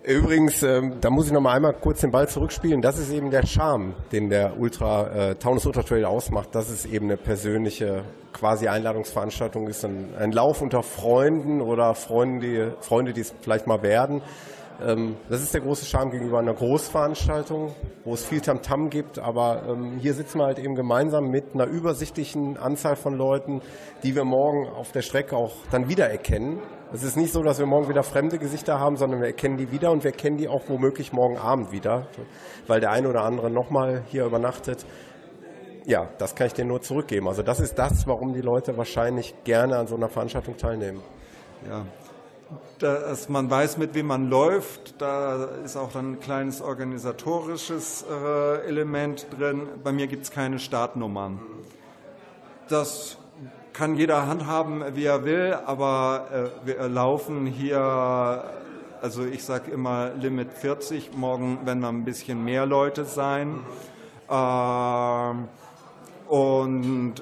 D: Übrigens, ähm, da muss ich noch mal einmal kurz den Ball zurückspielen. Das ist eben der Charme, den der Ultra äh, Taunus Ultra Trail ausmacht. Dass es eben eine persönliche quasi Einladungsveranstaltung ist, ein, ein Lauf unter Freunden oder Freunde, Freunde, die es vielleicht mal werden. Ähm, das ist der große Charme gegenüber einer Großveranstaltung, wo es viel Tamtam -Tam gibt, aber ähm, hier sitzen wir halt eben gemeinsam mit einer übersichtlichen Anzahl von Leuten, die wir morgen auf der Strecke auch dann wiedererkennen. Es ist nicht so, dass wir morgen wieder fremde Gesichter haben, sondern wir erkennen die wieder und wir erkennen die auch womöglich morgen Abend wieder, weil der eine oder andere nochmal hier übernachtet. Ja, das kann ich dir nur zurückgeben. Also das ist das, warum die Leute wahrscheinlich gerne an so einer Veranstaltung teilnehmen.
E: Ja, dass man weiß, mit wem man läuft. Da ist auch dann ein kleines organisatorisches äh, Element drin. Bei mir gibt es keine Startnummern. Das kann jeder handhaben, wie er will, aber äh, wir laufen hier Also ich sage immer Limit 40, morgen werden wir ein bisschen mehr Leute sein. Ähm, und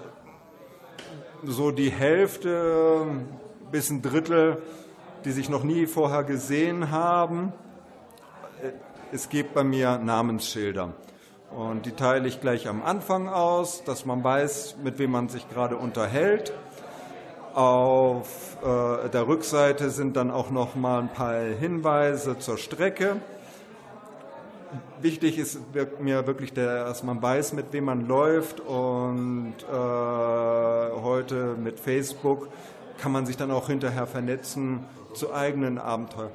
E: so die Hälfte bis ein Drittel, die sich noch nie vorher gesehen haben. Es gibt bei mir Namensschilder. Und die teile ich gleich am Anfang aus, dass man weiß, mit wem man sich gerade unterhält. Auf äh, der Rückseite sind dann auch noch mal ein paar Hinweise zur Strecke. Wichtig ist mir wirklich, der, dass man weiß, mit wem man läuft und äh, heute mit Facebook kann man sich dann auch hinterher vernetzen zu eigenen Abenteuern.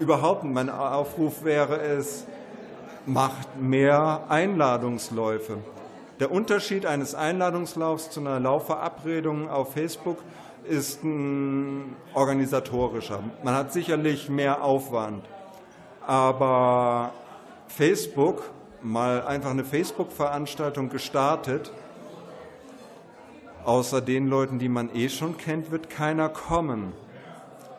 E: Überhaupt mein Aufruf wäre es, macht mehr Einladungsläufe. Der Unterschied eines Einladungslaufs zu einer Laufverabredung auf Facebook ist ein organisatorischer. Man hat sicherlich mehr Aufwand, aber Facebook, mal einfach eine Facebook-Veranstaltung gestartet, außer den Leuten, die man eh schon kennt, wird keiner kommen.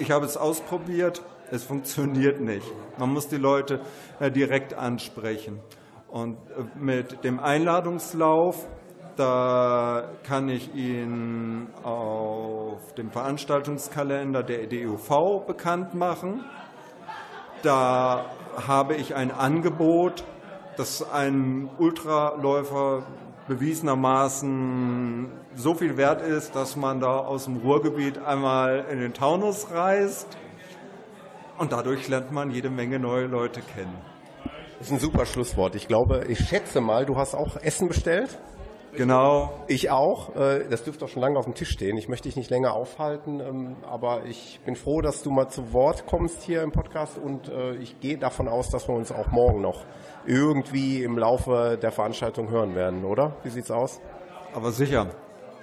E: Ich habe es ausprobiert, es funktioniert nicht. Man muss die Leute äh, direkt ansprechen. Und äh, mit dem Einladungslauf, da kann ich Ihnen auf dem Veranstaltungskalender der DUV bekannt machen. Da habe ich ein Angebot, das ein Ultraläufer bewiesenermaßen so viel wert ist, dass man da aus dem Ruhrgebiet einmal in den Taunus reist und dadurch lernt man jede Menge neue Leute kennen.
D: Das ist ein super Schlusswort. Ich glaube, ich schätze mal, du hast auch Essen bestellt.
E: Genau.
D: Ich auch. Äh, das dürfte auch schon lange auf dem Tisch stehen. Ich möchte dich nicht länger aufhalten, ähm, aber ich bin froh, dass du mal zu Wort kommst hier im Podcast und äh, ich gehe davon aus, dass wir uns auch morgen noch irgendwie im Laufe der Veranstaltung hören werden, oder? Wie sieht's aus?
E: Aber sicher.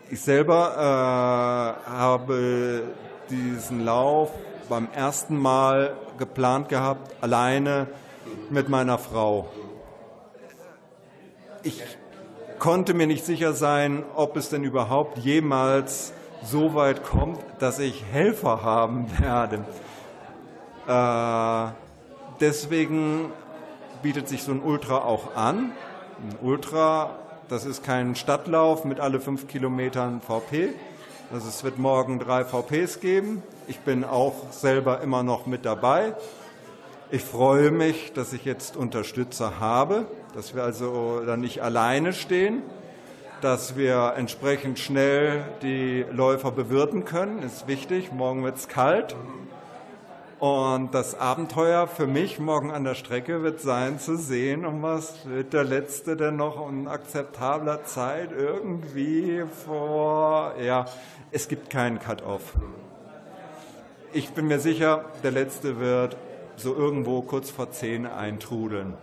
E: Ich selber äh, habe diesen Lauf beim ersten Mal geplant gehabt, alleine mit meiner Frau. Ich konnte mir nicht sicher sein, ob es denn überhaupt jemals so weit kommt, dass ich Helfer haben werde. Äh, deswegen bietet sich so ein Ultra auch an. Ein Ultra, das ist kein Stadtlauf mit alle fünf Kilometern VP. Also es wird morgen drei VPs geben. Ich bin auch selber immer noch mit dabei. Ich freue mich, dass ich jetzt Unterstützer habe, dass wir also dann nicht alleine stehen, dass wir entsprechend schnell die Läufer bewirten können, ist wichtig. Morgen wird es kalt. Und das Abenteuer für mich morgen an der Strecke wird sein zu sehen, um was wird der Letzte denn noch in akzeptabler Zeit irgendwie vor, ja, es gibt keinen Cut-off ich bin mir sicher, der letzte wird so irgendwo kurz vor zehn eintrudeln.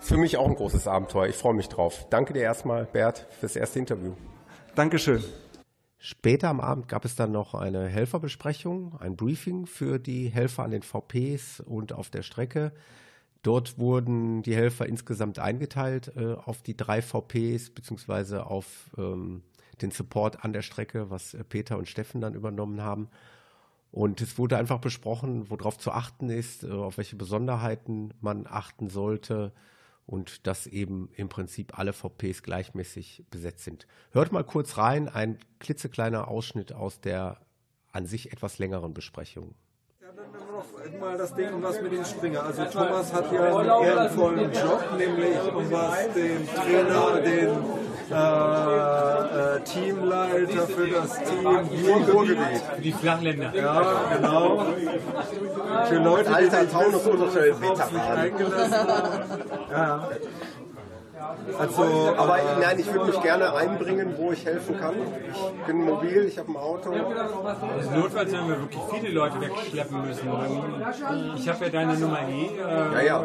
D: Für mich auch ein großes Abenteuer. Ich freue mich drauf. Danke dir erstmal, Bert, fürs erste Interview.
E: Dankeschön.
D: Später am Abend gab es dann noch eine Helferbesprechung, ein Briefing für die Helfer an den VPs und auf der Strecke. Dort wurden die Helfer insgesamt eingeteilt äh, auf die drei VPs beziehungsweise auf ähm, den Support an der Strecke, was äh, Peter und Steffen dann übernommen haben. Und es wurde einfach besprochen, worauf zu achten ist, äh, auf welche Besonderheiten man achten sollte und dass eben im Prinzip alle VPs gleichmäßig besetzt sind. Hört mal kurz rein, ein klitzekleiner Ausschnitt aus der an sich etwas längeren Besprechung.
E: Ja, dann noch mal das Ding, um was mit den Springer. Also Thomas hat hier einen ehrenvollen Job, nämlich um was den Trainer, den äh, äh, Teamleiter für das Team Ruhrgebiet.
K: Für die Flachländer.
E: Ja, genau. Für Leute, die sich auf sich eingelassen haben. Ja.
D: Also, aber äh, nein, ich würde mich gerne einbringen, wo ich helfen kann. Ich bin mobil, ich habe ein Auto.
K: Also notfalls werden wir wirklich viele Leute wegschleppen müssen. Ich habe ja deine Nummer eh.
D: Äh, ja, ja.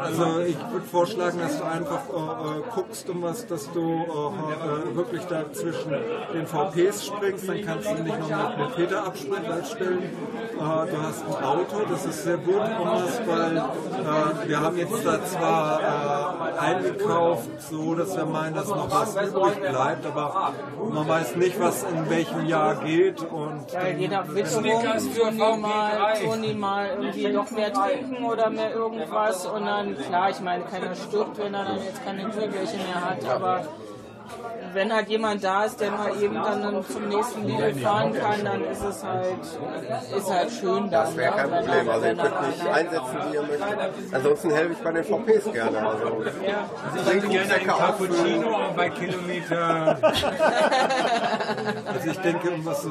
E: Also ich würde vorschlagen, dass du einfach äh, äh, guckst, um was, dass du äh, äh wirklich da zwischen den VPs springst. Dann kannst du dich noch mit Peter abstellen. du hast ein Auto, das ist sehr gut, um was, weil wir haben jetzt da zwar einige kauft, so dass wir meinen, dass noch was übrig bleibt, aber man weiß nicht, was in welchem Jahr geht. Und
M: ja, je nach Witterung tun die, mal, tun die mal irgendwie noch mehr trinken oder mehr irgendwas und dann, klar, ich meine, keiner stirbt, wenn er dann jetzt keine Kühlbärchen mehr hat, aber wenn halt jemand da ist, der mal eben dann zum nächsten Lidl fahren kann, dann ist es halt, ist halt schön.
D: Dann, das wäre kein ne? Problem. Also ihr könnt mich einsetzen, wie ihr möchtet. Ansonsten helfe ich bei den VPs gerne. Also,
K: ja. also ich hätte gerne einen Cappuccino bei Kilometer.
E: also ich denke, was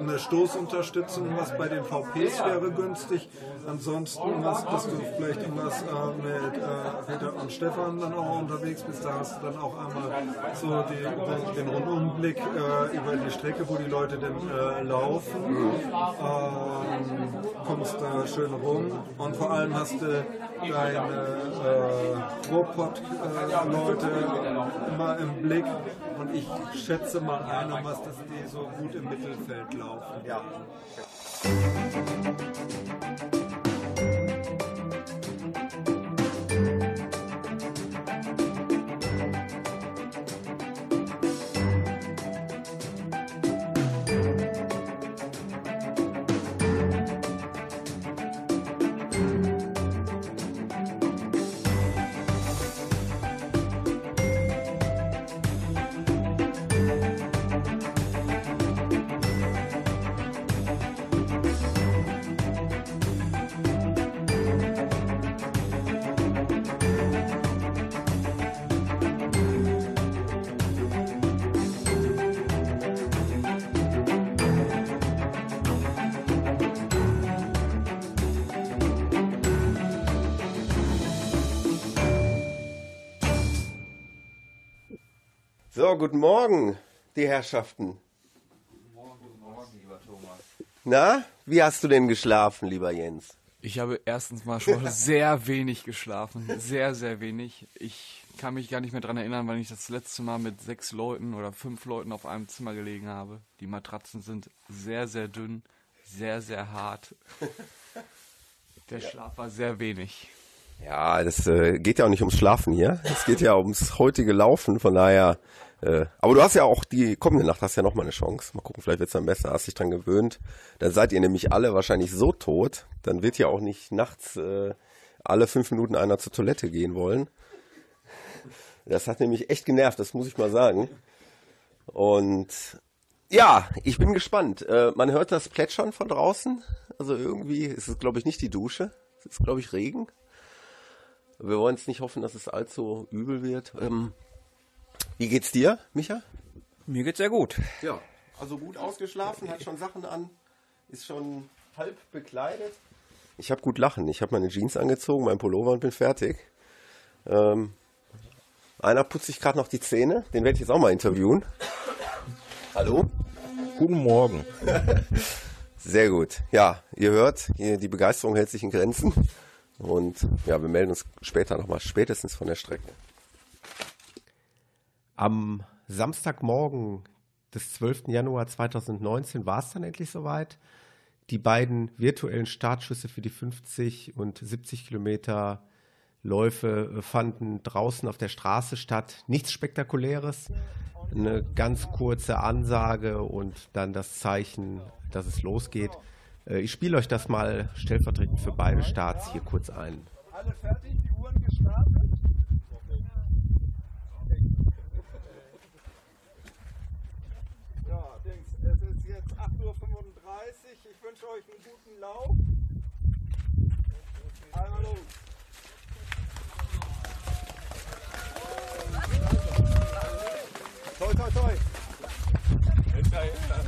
E: eine Stoßunterstützung, was bei den VPs wäre günstig. Ansonsten, was, dass du vielleicht irgendwas äh, mit äh, Peter und Stefan dann auch unterwegs bist, da hast du dann auch einmal so die den Rundumblick äh, über die Strecke, wo die Leute denn äh, laufen. Ähm, kommst da schön rum und vor allem hast du deine äh, Ruhrpott-Leute äh, immer im Blick und ich schätze mal ein, was, dass die so gut im Mittelfeld laufen. Ja.
D: Guten Morgen, die Herrschaften.
N: Guten Morgen, guten Morgen, lieber Thomas.
D: Na, wie hast du denn geschlafen, lieber Jens?
N: Ich habe erstens mal schon sehr wenig geschlafen. Sehr, sehr wenig. Ich kann mich gar nicht mehr daran erinnern, wann ich das letzte Mal mit sechs Leuten oder fünf Leuten auf einem Zimmer gelegen habe. Die Matratzen sind sehr, sehr dünn, sehr, sehr hart. Der Schlaf war sehr wenig.
D: Ja, das äh, geht ja auch nicht ums Schlafen hier. Es geht ja ums heutige Laufen. Von daher äh, aber du hast ja auch die kommende Nacht hast ja noch mal eine Chance. Mal gucken, vielleicht wird's dann besser. Hast dich dran gewöhnt. Dann seid ihr nämlich alle wahrscheinlich so tot. Dann wird ja auch nicht nachts äh, alle fünf Minuten einer zur Toilette gehen wollen. Das hat nämlich echt genervt, das muss ich mal sagen. Und ja, ich bin gespannt. Äh, man hört das Plätschern von draußen. Also irgendwie ist es, glaube ich, nicht die Dusche. Es ist, glaube ich, Regen. Wir wollen es nicht hoffen, dass es allzu übel wird. Ähm, wie geht's dir, Micha?
J: Mir geht's sehr gut.
D: Ja, also gut ausgeschlafen, hat schon Sachen an, ist schon halb bekleidet. Ich habe gut lachen. Ich habe meine Jeans angezogen, mein Pullover und bin fertig. Ähm, einer putzt sich gerade noch die Zähne, den werde ich jetzt auch mal interviewen. Hallo?
O: Guten Morgen.
D: Sehr gut. Ja, ihr hört, die Begeisterung hält sich in Grenzen. Und ja, wir melden uns später nochmal, spätestens von der Strecke.
L: Am Samstagmorgen des 12. Januar 2019 war es dann endlich soweit. Die beiden virtuellen Startschüsse für die 50 und 70 Kilometer Läufe fanden draußen auf der Straße statt. Nichts Spektakuläres. Eine ganz kurze Ansage und dann das Zeichen, dass es losgeht. Äh, ich spiele euch das mal stellvertretend für beide Starts hier kurz ein. Alle fertig, die Uhren gestartet?
E: Euch einen guten Lauf. Einmal los. Toi, toi, toi. Hinter, hinter.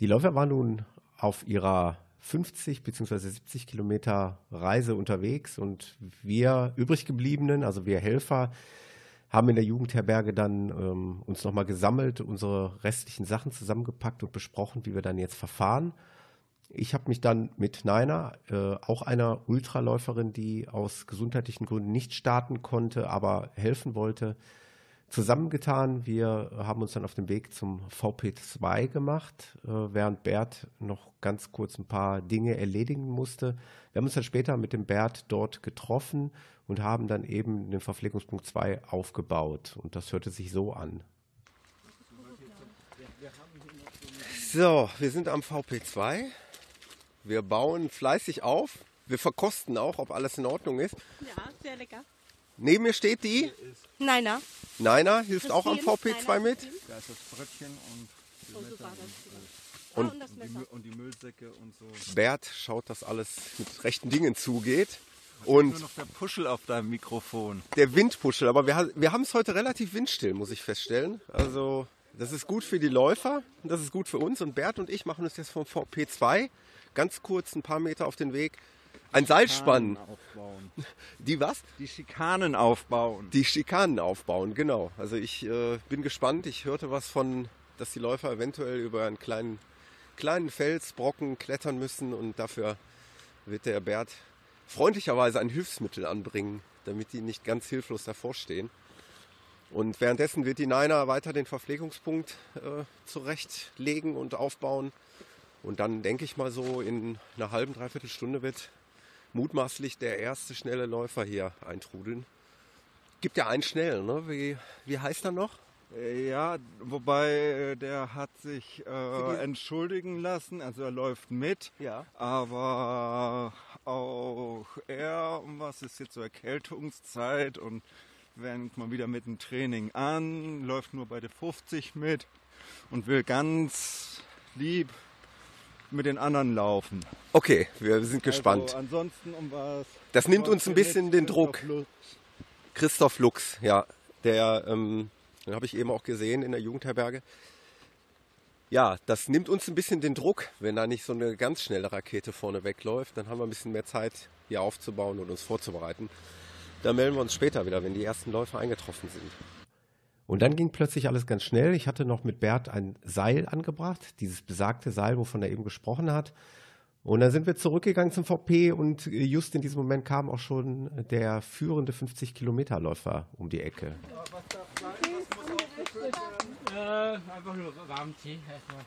E: Die Läufer waren nun auf ihrer 50 bzw. 70 Kilometer Reise unterwegs und wir übriggebliebenen, also wir Helfer, haben in der Jugendherberge dann ähm, uns nochmal gesammelt, unsere restlichen Sachen zusammengepackt und besprochen, wie wir dann jetzt verfahren. Ich habe mich dann mit Naina, äh, auch einer Ultraläuferin, die aus gesundheitlichen Gründen nicht starten konnte, aber helfen wollte,
L: zusammengetan. Wir haben uns dann auf den Weg zum VP2 gemacht, äh, während Bert noch ganz kurz ein paar Dinge erledigen musste. Wir haben uns dann später mit dem Bert dort getroffen und haben dann eben den Verpflegungspunkt 2 aufgebaut. Und das hörte sich so an.
D: So, wir sind am VP2. Wir bauen fleißig auf. Wir verkosten auch, ob alles in Ordnung ist.
O: Ja, sehr lecker.
D: Neben mir steht die.
O: Neiner.
D: Neiner hilft auch am VP2 mit.
E: Da ist das Brötchen und die,
O: Oh, super,
E: Messer
O: das
D: Und-
O: und das
E: und,
O: Messer.
E: die, und die Müllsäcke und so.
D: Bert schaut, dass alles mit rechten Dingen zugeht.
E: Und
D: Und
E: nur noch der Puschel auf deinem Mikrofon.
D: der Windpuschel, aber wir, wir haben es heute relativ windstill, muss ich feststellen. Also das ist gut für die Läufer, und das ist gut für uns. Und Bert und ich machen uns jetzt vom VP2 ganz kurz ein paar Meter auf den Weg ein Seil spannen.
E: Aufbauen.
D: Die was?
E: Die Schikanen aufbauen.
D: Die Schikanen aufbauen, genau. Also ich äh, bin gespannt. Ich hörte was von, dass die Läufer eventuell über einen kleinen, kleinen Felsbrocken klettern müssen und dafür wird der Bert freundlicherweise ein Hilfsmittel anbringen, damit die nicht ganz hilflos davor stehen. Und währenddessen wird die Niner weiter den Verpflegungspunkt äh, zurechtlegen und aufbauen. Und dann denke ich mal so in einer halben, dreiviertel Stunde wird mutmaßlich der erste schnelle Läufer hier eintrudeln. Gibt ja einen schnellen, ne? Wie, wie heißt er noch?
E: Äh, Ja, wobei äh, der hat sich äh, entschuldigen lassen, also er läuft mit,
D: Ja.
E: aber auch er, was ist jetzt so Erkältungszeit und fängt mal wieder mit dem Training an, läuft nur bei der 50 mit und will ganz lieb mit den anderen laufen.
D: Okay, wir sind gespannt.
E: Also ansonsten um was.
D: Das nimmt uns ein bisschen den Druck.
E: Lutz?
D: Christoph Lux, ja, der, ähm, den habe ich eben auch gesehen in der Jugendherberge. Ja, das nimmt uns ein bisschen den Druck, wenn da nicht so eine ganz schnelle Rakete vorne wegläuft. Dann haben wir ein bisschen mehr Zeit, hier aufzubauen und uns vorzubereiten. Da melden wir uns später wieder, wenn die ersten Läufer eingetroffen sind.
L: Und dann ging plötzlich alles ganz schnell. Ich hatte noch mit Bert ein Seil angebracht, dieses besagte Seil, wovon er eben gesprochen hat. Und dann sind wir zurückgegangen zum VP und just in diesem Moment kam auch schon der führende 50-Kilometer-Läufer um die Ecke.
P: Äh, einfach nur warmen Tee erstmal.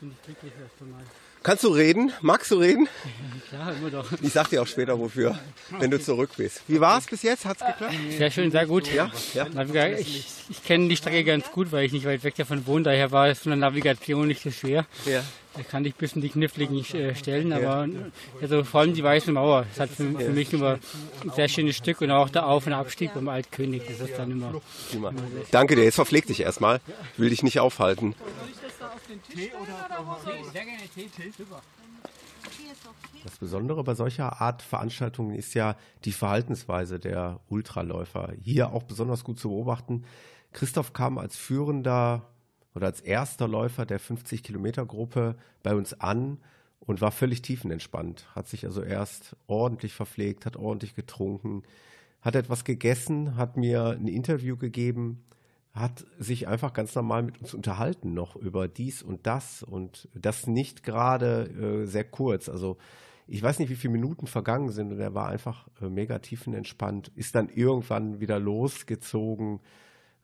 P: Bin ich glücklich erst einmal.
D: Kannst du reden? Magst du reden?
P: Klar, immer doch.
D: Ich sag dir auch später wofür, wenn du zurück bist. Wie war es bis jetzt? Hat's geklappt?
P: Sehr schön, sehr gut.
D: Ja, ja.
P: Ich ich kenne die Strecke ganz gut, weil ich nicht weit weg davon wohne. Daher war es von der Navigation nicht so schwer.
D: Ja.
P: Da kann ich ein bisschen die kniffligen äh, Stellen, aber also vor allem die Weiße Mauer. Das hat für, für mich immer ein sehr schönes Stück und auch der Auf- und Abstieg beim Altkönig. Das ist dann immer.
D: Prima. Danke dir, jetzt verpfleg dich erstmal. Ich will dich nicht aufhalten.
L: Das Besondere bei solcher Art Veranstaltungen ist ja die Verhaltensweise der Ultraläufer. Hier auch besonders gut zu beobachten. Christoph kam als führender oder als erster Läufer der 50-Kilometer-Gruppe bei uns an und war völlig tiefenentspannt. Hat sich also erst ordentlich verpflegt, hat ordentlich getrunken, hat etwas gegessen, hat mir ein Interview gegeben, hat sich einfach ganz normal mit uns unterhalten noch über dies und das und das nicht gerade äh, sehr kurz. Also ich weiß nicht, wie viele Minuten vergangen sind und er war einfach äh, mega tiefenentspannt, ist dann irgendwann wieder losgezogen,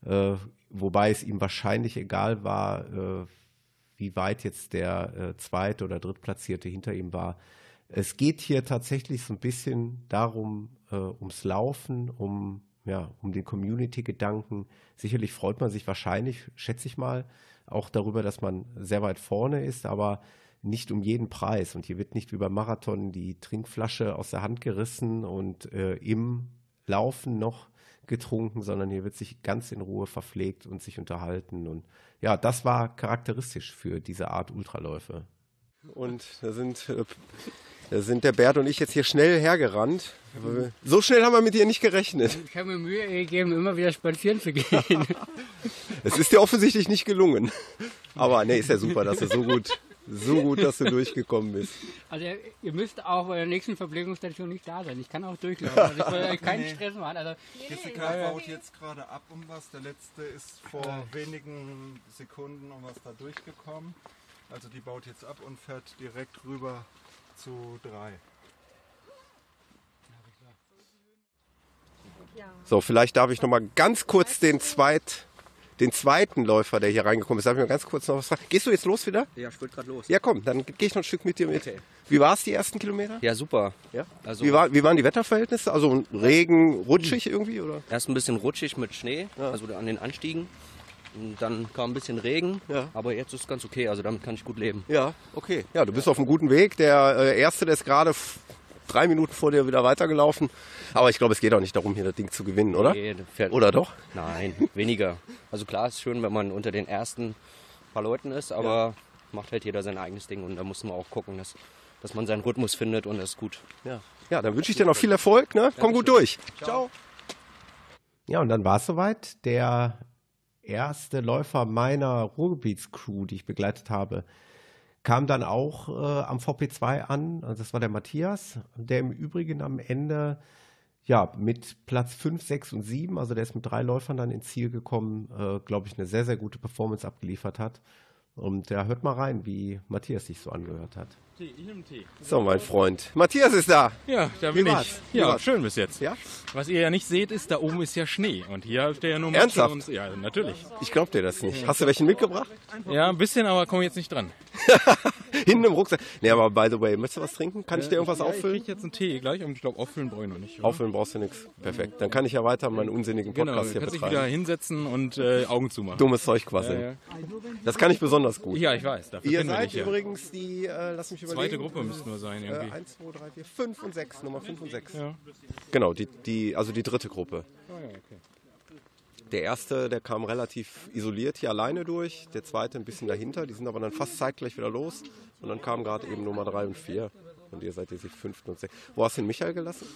L: äh, wobei es ihm wahrscheinlich egal war, äh, wie weit jetzt der äh, zweite oder drittplatzierte hinter ihm war. Es geht hier tatsächlich so ein bisschen darum, äh, ums Laufen, um ja, um den Community-Gedanken. Sicherlich freut man sich wahrscheinlich, schätze ich mal, auch darüber, dass man sehr weit vorne ist, aber nicht um jeden Preis. Und hier wird nicht wie beim Marathon die Trinkflasche aus der Hand gerissen und äh, im Laufen noch getrunken, sondern hier wird sich ganz in Ruhe verpflegt und sich unterhalten. Und ja, das war charakteristisch für diese Art Ultraläufe.
D: Und da sind, äh, da sind der Bert und ich jetzt hier schnell hergerannt. So schnell haben wir mit dir nicht gerechnet.
P: Ich habe mir Mühe gegeben, immer wieder spazieren zu gehen.
D: Es ist dir offensichtlich nicht gelungen. Aber nee, ist ja super, dass du so gut, so gut, dass du durchgekommen bist.
P: Also ihr müsst auch bei der nächsten Verpflegungsstation nicht da sein. Ich kann auch durchlaufen. Also ich will euch keinen
E: Nee.
P: Stress machen. Also,
E: Jessica baut jetzt gerade ab um was. Der letzte ist vor wenigen Sekunden um was da durchgekommen. Also die baut jetzt ab und fährt direkt rüber zu drei.
D: So, vielleicht darf ich noch mal ganz kurz den zweit, den zweiten Läufer, der hier reingekommen ist, darf ich mal ganz kurz noch was fragen. Gehst du jetzt los wieder?
Q: Ja, ich wollte gerade los.
D: Ja, komm, dann gehe ich noch ein Stück mit dir mit. Wie war es die ersten Kilometer?
Q: Ja, super.
D: Ja?
Q: Also
D: Wie, war, wie waren die Wetterverhältnisse? Also Regen, rutschig irgendwie oder?
Q: erst ein bisschen rutschig mit Schnee, also an den Anstiegen. Und dann kam ein bisschen Regen, aber jetzt ist es ganz okay, also damit kann ich gut leben.
D: Ja, okay. Ja, du bist auf einem guten Weg. Der äh, Erste, der ist gerade drei Minuten vor dir wieder weitergelaufen. Aber ich glaube, es geht auch nicht darum, hier das Ding zu gewinnen, oder?
Q: Nee,
D: Oder doch?
Q: Nein, weniger. Also klar ist schön, wenn man unter den ersten paar Leuten ist, aber macht halt jeder sein eigenes Ding und da muss man auch gucken, dass, dass man seinen Rhythmus findet und das ist gut.
D: Ja. Ja, dann wünsche ich dir noch viel Erfolg. Ne? Komm gut durch. Ciao.
L: Ja, und dann war es soweit. Der erste Läufer meiner Ruhrgebietscrew, die ich begleitet habe, kam dann auch äh, am VP2 an. Also das war der Matthias, der im Übrigen am Ende ja mit Platz 5, 6 und 7, also der ist mit drei Läufern dann ins Ziel gekommen, äh, glaube ich, eine sehr, sehr gute Performance abgeliefert hat. Und ja, hört mal rein, wie Matthias sich so angehört hat.
R: Tee, ich nehme Tee.
D: So, mein Freund. Matthias ist da.
R: Ja, da bin ich. Ja,
D: war's?
R: schön bis jetzt.
D: Ja?
R: Was ihr ja nicht seht, ist, da oben ist ja Schnee. Und hier habt ihr ja nur
D: Ernsthaft?
R: Und, ja, natürlich.
D: Ich glaube dir das nicht. Hast du welchen mitgebracht?
R: Ja, ein bisschen, aber komm jetzt nicht dran.
D: Hinten im Rucksack. Nee, aber by the way, möchtest du was trinken? Kann ich dir irgendwas
R: ja,
D: auffüllen?
R: Ich krieg jetzt einen Tee gleich und ich glaube, auffüllen brauche ich noch nicht. oder?
D: Auffüllen brauchst du nichts. Perfekt. Dann kann ich ja weiter meinen unsinnigen
R: Genau,
D: Podcast
R: du
D: hier betreiben.
R: wieder hinsetzen und äh, Augen zumachen.
D: Dummes Zeug quasseln.
R: Ja, ja.
D: Das kann ich besonders gut.
R: Ja, ich weiß. Dafür
D: Ihr seid
R: dich ja.
D: übrigens die, äh, lass mich überlegen.
R: Zweite Gruppe müssten wir sein irgendwie.
D: Äh, 1, 2, 3, 4, 5 und 6. Nummer 5 und 6.
R: Ja.
D: Genau, die, die, also die dritte Gruppe.
R: Ah, ja, okay.
D: Der erste, der kam relativ isoliert hier alleine durch. Der zweite ein bisschen dahinter. Die sind aber dann fast zeitgleich wieder los. Und dann kamen gerade eben Nummer 3 und 4. Und ihr seid jetzt die fünften und sechsten. Wo hast du den Michael gelassen?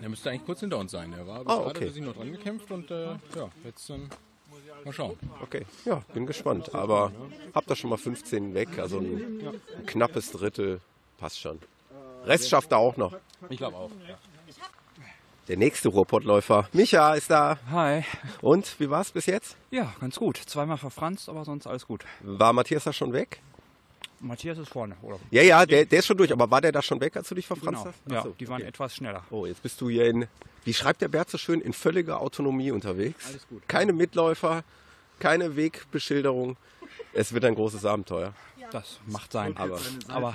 R: Der müsste eigentlich kurz hinter uns sein. Der war bis
D: Ah,
R: gerade
D: okay.
R: für sich noch dran gekämpft und äh, ja, jetzt dann mal schauen.
D: Okay, ja, bin gespannt. Aber habt ihr schon mal 15 weg. Also ein, ein knappes Drittel passt schon. Rest schafft er auch noch.
R: Ich glaube auch.
D: Der nächste Ruhrpottläufer. Micha ist da.
J: Hi.
D: Und wie war's bis jetzt?
J: Ja, ganz gut. Zweimal verfranst, aber sonst alles gut.
D: War Matthias da schon weg?
J: Matthias ist vorne, oder?
D: Ja, ja, der, der ist schon durch. Aber war der da schon weg, als du dich verfranst
J: Genau.
D: hast?
J: Ja,
D: Ach so,
J: die waren
D: okay.
J: etwas schneller.
D: Oh, jetzt bist du hier in, wie schreibt der Bert so schön, in völliger Autonomie unterwegs.
J: Alles gut.
D: Keine Mitläufer, keine Wegbeschilderung. Es wird ein großes Abenteuer.
J: Das macht sein.
D: Aber,
J: aber
D: aber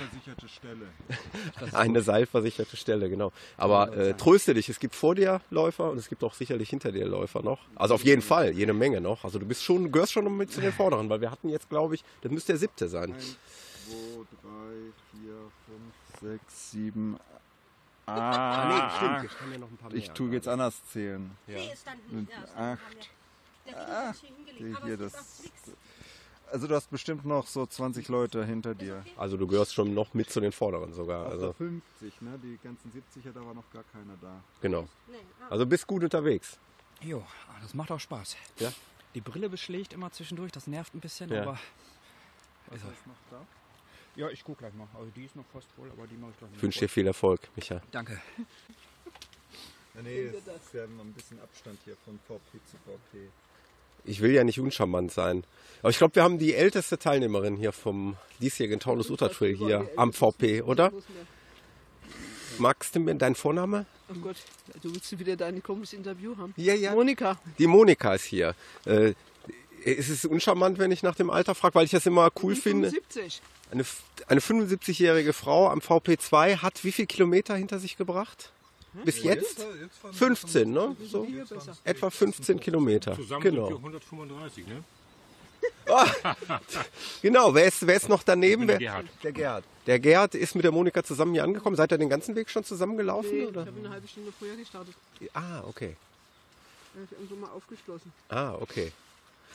D: eine seilversicherte Stelle, genau. Aber äh, tröste dich, es gibt vor dir Läufer und es gibt auch sicherlich hinter dir Läufer noch. Also auf jeden Fall, jede Menge noch. Also du bist schon, du gehörst schon mit zu den Vorderen, weil wir hatten jetzt, glaube ich, das müsste der siebte sein.
E: 2, 3, 4, 5, 6, 7. Ah,
D: nee, stimmt, wir haben ja noch ein paar
E: Ich
D: mehr,
E: tue jetzt anders zählen.
D: Ja.
E: Mit 8. Ah, hier das. Also du hast bestimmt noch so 20 Leute hinter dir.
D: Also du gehörst schon noch mit zu den Vorderen sogar. Also
E: der 50, ne? Die ganzen 70er, da war noch gar keiner da.
D: genau. Also bist gut unterwegs.
J: Jo, das macht auch Spaß.
D: Ja.
J: Die Brille beschlägt immer zwischendurch, das nervt ein bisschen,
D: Ja.
J: aber.
E: Was
J: ist
E: noch da?
J: Ja, ich guck gleich mal. Also die ist noch fast voll, aber die mache ich gleich
D: Ich wünsche dir viel Erfolg, Micha.
J: Danke.
E: Ja, nee, es ist ja ein bisschen Abstand hier von VP zu VP.
D: Ich will ja nicht uncharmant sein. Aber ich glaube, wir haben die älteste Teilnehmerin hier vom diesjährigen Taunus Ultra Trail hier am VP, oder? Magst du mir deinen Vorname?
S: Oh Gott, du willst wieder dein komisches Interview haben?
D: Ja, ja.
S: Monika.
D: Die Monika ist hier. Äh, ist es uncharmant, wenn ich nach dem Alter frage, weil ich das immer cool finde?
S: 75.
D: Eine, eine 75-jährige Frau am VP2 hat wie viele Kilometer hinter sich gebracht? Bis jetzt? 15, ne? So, etwa 15 Kilometer.
R: Zusammen
D: genau.
R: sind wir 135, ne?
D: Genau, wer ist, wer ist noch daneben?
R: Der Gerhard.
D: Der Gerhard. Der Gerhard ist mit der Monika zusammen hier angekommen. Seid ihr den ganzen Weg schon zusammengelaufen?
S: Nee,
D: oder?
S: ich habe eine halbe Stunde früher gestartet.
D: Ah, okay.
S: Habe ich irgendwo mal aufgeschlossen.
D: Ah, okay.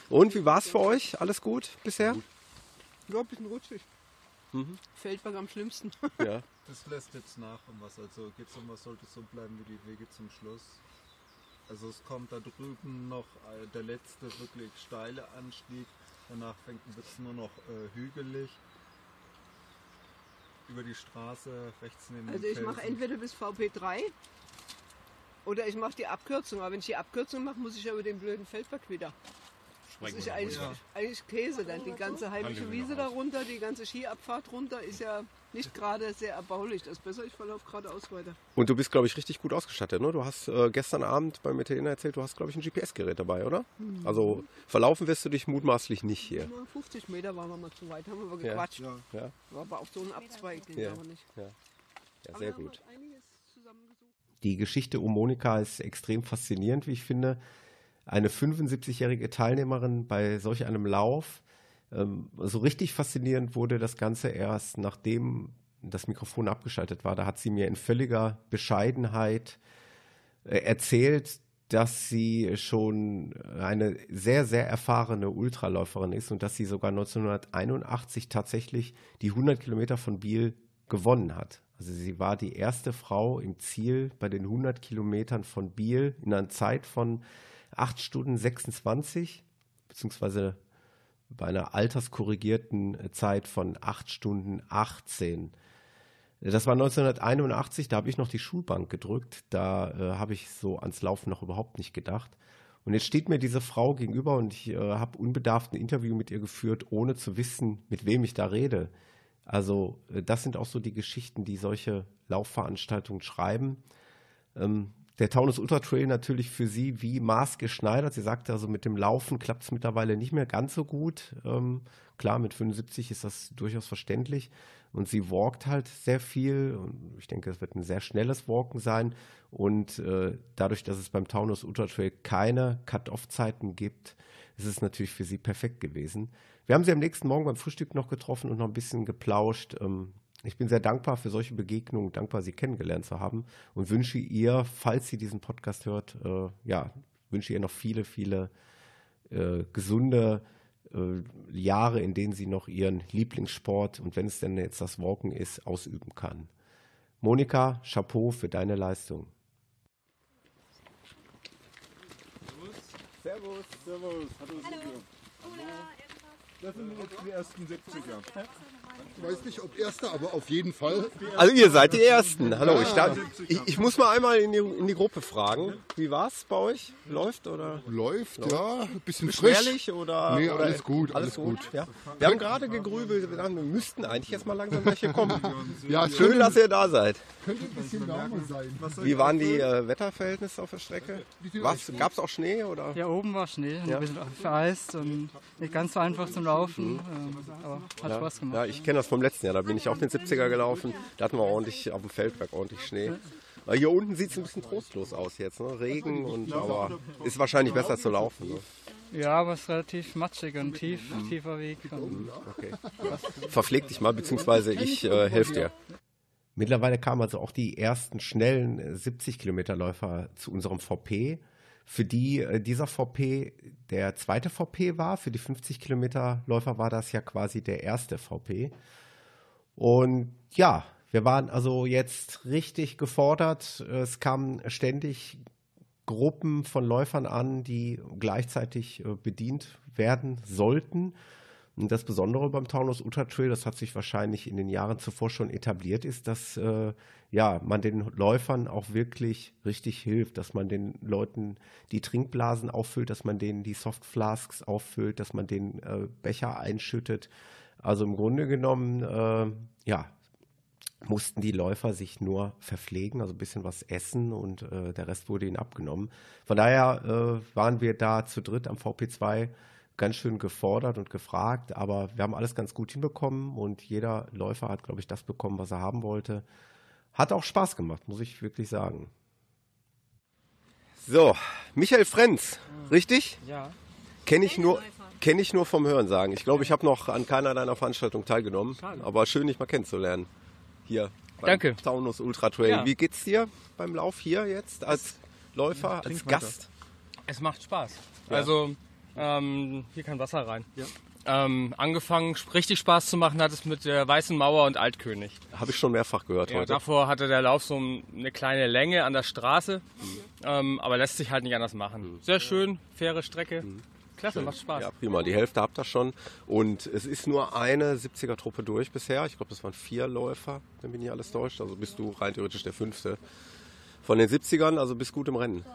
D: Und wie war es für euch? Alles gut bisher?
S: Ja, ein bisschen rutschig.
D: Mhm.
S: Feldberg am schlimmsten.
D: Ja.
E: Das lässt jetzt nach um was. Also geht's um was, sollte es so bleiben wie die Wege zum Schluss. Also es kommt da drüben noch äh, der letzte wirklich steile Anstieg. Danach fängt wird es nur noch äh, hügelig. Über die Straße rechts neben
S: Also ich mache entweder bis VP3 oder ich mache die Abkürzung. Aber wenn ich die Abkürzung mache, muss ich ja über den blöden Feldberg wieder. Das ist ja eigentlich, eigentlich Käse dann. Die ganze heimische Wiese darunter, die ganze Skiabfahrt runter ist ja nicht gerade sehr erbaulich. Das ist besser, ich verlaufe geradeaus weiter.
E: Und du bist, glaube ich, richtig gut ausgestattet. Ne? Du hast äh, gestern Abend beim Italiener erzählt, du hast, glaube ich, ein GPS-Gerät dabei, oder?
S: Mhm.
E: Also verlaufen wirst du dich mutmaßlich nicht hier.
S: Nur 50 Meter waren wir mal zu weit, haben wir gequatscht.
E: Ja. Ja.
S: War aber auf so einen Abzweig, den
E: Ja.
S: haben wir nicht.
E: Ja. Ja, sehr gut.
D: Die Geschichte um Monika ist extrem faszinierend, wie ich finde. Eine 75-jährige Teilnehmerin bei solch einem Lauf. Ähm, so richtig faszinierend wurde das Ganze erst, nachdem das Mikrofon abgeschaltet war. Da hat sie mir in völliger Bescheidenheit äh, erzählt, dass sie schon eine sehr, sehr erfahrene Ultraläuferin ist und dass sie sogar 1981 tatsächlich die 100 Kilometer von Biel gewonnen hat. Also sie war die erste Frau im Ziel bei den 100 Kilometern von Biel in einer Zeit von 8 Stunden 26, beziehungsweise bei einer alterskorrigierten Zeit von 8 Stunden 18. Das war 1981, da habe ich noch die Schulbank gedrückt. Da äh, habe ich so ans Laufen noch überhaupt nicht gedacht. Und jetzt steht mir diese Frau gegenüber und ich äh, habe unbedarft ein Interview mit ihr geführt, ohne zu wissen, mit wem ich da rede. Also äh, das sind auch so die Geschichten, die solche Laufveranstaltungen schreiben. Ähm, der Taunus Ultra Trail natürlich für sie wie maßgeschneidert. Sie sagte also, mit dem Laufen klappt es mittlerweile nicht mehr ganz so gut. Ähm, klar, mit 75 ist das durchaus verständlich. Und sie walkt halt sehr viel. Und ich denke, es wird ein sehr schnelles Walken sein. Und äh, dadurch, dass es beim Taunus Ultra Trail keine Cut-Off-Zeiten gibt, ist es natürlich für sie perfekt gewesen. Wir haben sie am nächsten Morgen beim Frühstück noch getroffen und noch ein bisschen geplauscht. Ähm, ich bin sehr dankbar für solche Begegnungen, dankbar, sie kennengelernt zu haben und wünsche ihr, falls sie diesen Podcast hört, äh, ja, wünsche ihr noch viele, viele äh, gesunde äh, Jahre, in denen sie noch ihren Lieblingssport und wenn es denn jetzt das Walken ist, ausüben kann. Monika, Chapeau für deine Leistung.
O: Servus, servus. Hallo, Silvio. Das sind jetzt die ersten 70er.
T: Ich weiß nicht, ob erster, aber auf jeden Fall.
E: Also ihr seid die Ersten. Hallo, ich, darf, ich, ich muss mal einmal in die, in die Gruppe fragen. Wie war's bei euch? Läuft oder?
T: Läuft, ja. Ein bisschen frisch.
E: Oder?
T: Nee,
E: oder
T: alles gut, alles gut.
E: Ja. Wir haben gerade gegrübelt, wir dachten, wir müssten eigentlich jetzt mal langsam welche kommen.
T: Ja,
E: Schön,
T: könnte-
E: dass ihr da seid.
T: Könnte ein bisschen wärmer sein.
E: Wie waren die äh, Wetterverhältnisse auf der Strecke? Gab es auch Schnee? Oder?
P: Ja, oben war Schnee,
E: Ja.
P: ein bisschen vereist und nicht ganz so einfach zum Laufen, ähm, aber hat
E: ja,
P: Spaß gemacht.
E: Ja, ich kenne das vom letzten Jahr. Da bin ich auch den 70er gelaufen. Da hatten wir ordentlich auf dem Feldberg ordentlich Schnee. Weil hier unten sieht es ein bisschen trostlos aus jetzt. Ne? Regen und aber ist wahrscheinlich besser zu laufen. Ne?
P: Ja, aber es ist relativ matschig und tief, tiefer Weg. Und
E: Okay. Verpfleg dich mal, beziehungsweise ich äh, helfe dir.
D: Mittlerweile kamen also auch die ersten schnellen äh, 70-Kilometer-Läufer zu unserem VP. Für die äh, dieser VP der zweite VP war, für die 50-Kilometer-Läufer war das ja quasi der erste VP. Und ja, wir waren also jetzt richtig gefordert. Es kamen ständig Gruppen von Läufern an, die gleichzeitig äh, bedient werden sollten. Und das Besondere beim Taunus Ultra Trail, das hat sich wahrscheinlich in den Jahren zuvor schon etabliert, ist, dass äh, ja, man den Läufern auch wirklich richtig hilft, dass man den Leuten die Trinkblasen auffüllt, dass man denen die Softflasks auffüllt, dass man den äh, Becher einschüttet. Also im Grunde genommen, äh, ja, mussten die Läufer sich nur verpflegen, also ein bisschen was essen und äh, der Rest wurde ihnen abgenommen. Von daher äh, waren wir da zu dritt am VP2 ganz schön gefordert und gefragt, aber wir haben alles ganz gut hinbekommen und jeder Läufer hat, glaube ich, das bekommen, was er haben wollte. Hat auch Spaß gemacht, muss ich wirklich sagen.
E: So, Michael Frenz, richtig?
P: Ja.
E: Kenne ich nur. Kenne ich nur vom Hören sagen. Ich glaube, ich habe noch an keiner deiner Veranstaltungen teilgenommen. Aber schön, dich mal kennenzulernen. Hier beim
P: Danke.
E: Taunus Ultra Trail.
P: Ja.
E: Wie geht's dir beim Lauf hier jetzt als Läufer, als
P: trink weiter.
E: Gast?
U: Es macht Spaß.
E: Ja.
U: Also, ähm, hier kann Wasser rein. Ähm, angefangen, richtig Spaß zu machen hat es mit der Weißen Mauer und Altkönig.
E: Habe ich schon mehrfach gehört
U: Ja,
E: heute.
U: davor hatte der Lauf so eine kleine Länge an der Straße, ähm, aber lässt sich halt nicht anders machen. Sehr schön, faire Strecke. Klasse, macht Spaß.
E: Ja, prima. Die Hälfte habt ihr schon. Und es ist nur eine 70er-Truppe durch bisher. Ich glaube, das waren vier Läufer, wenn mich nicht alles täuscht. Also bist du rein theoretisch der fünfte von den 70ern. Also bist gut im Rennen.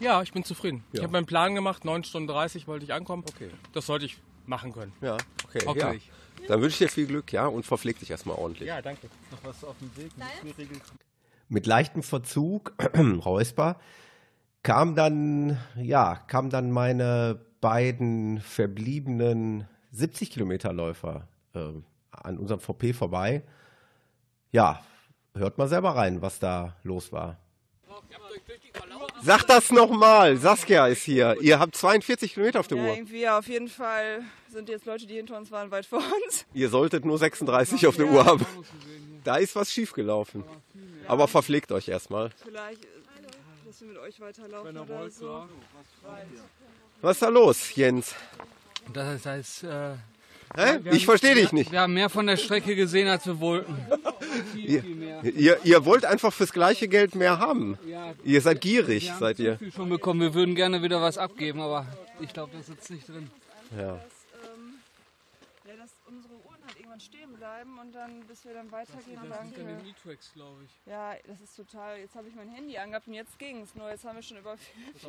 U: Ja, ich bin zufrieden. Ich
D: Ja.
U: habe meinen Plan gemacht, 9 Stunden 30 wollte ich ankommen.
D: Okay.
U: Das sollte ich machen können.
D: Ja, okay.
U: Okay.
D: Ja. Dann wünsche ich dir viel Glück, ja, und verpfleg dich erstmal ordentlich.
U: Ja, danke.
F: Noch was auf dem Weg? Geregelt.
L: Mit leichtem Verzug, Räusper, kam dann, ja, kam dann meine beiden verbliebenen 70 Kilometer Läufer äh, an unserem VP vorbei. Ja, hört mal selber rein, was da los war.
D: Sag das nochmal, Saskia ist hier. Ihr habt 42 Kilometer auf der
B: Ja,
D: Uhr.
B: irgendwie, ja, auf jeden Fall sind jetzt Leute, die hinter uns waren, weit vor uns.
D: Ihr solltet nur 36 auf der Uhr haben. Da ist was schiefgelaufen. Aber verpflegt euch erstmal.
B: Vielleicht, äh, dass wir mit euch weiterlaufen oder so.
D: Was ist da los, Jens?
V: Das heißt, äh,
D: Hä?
V: wir
D: Ich verstehe dich nicht.
V: Wir haben mehr von der Strecke gesehen, als wir wollten. Viel,
D: Ihr,
V: viel mehr.
D: ihr, ihr wollt einfach fürs gleiche Geld mehr haben.
V: Ja,
D: Ihr seid gierig,
V: wir haben
D: seid ihr.
V: viel schon bekommen. Wir würden gerne wieder was abgeben, aber ich glaube, das sitzt nicht drin.
D: Ja.
B: Ähm, ja, dass unsere Irgendwann stehen bleiben und dann, bis wir dann weitergehen, danke.
V: E-Tracks, glaube ich.
B: Ja, das ist total. Jetzt habe ich mein Handy angehabt und jetzt ging es. Nur jetzt haben wir schon über.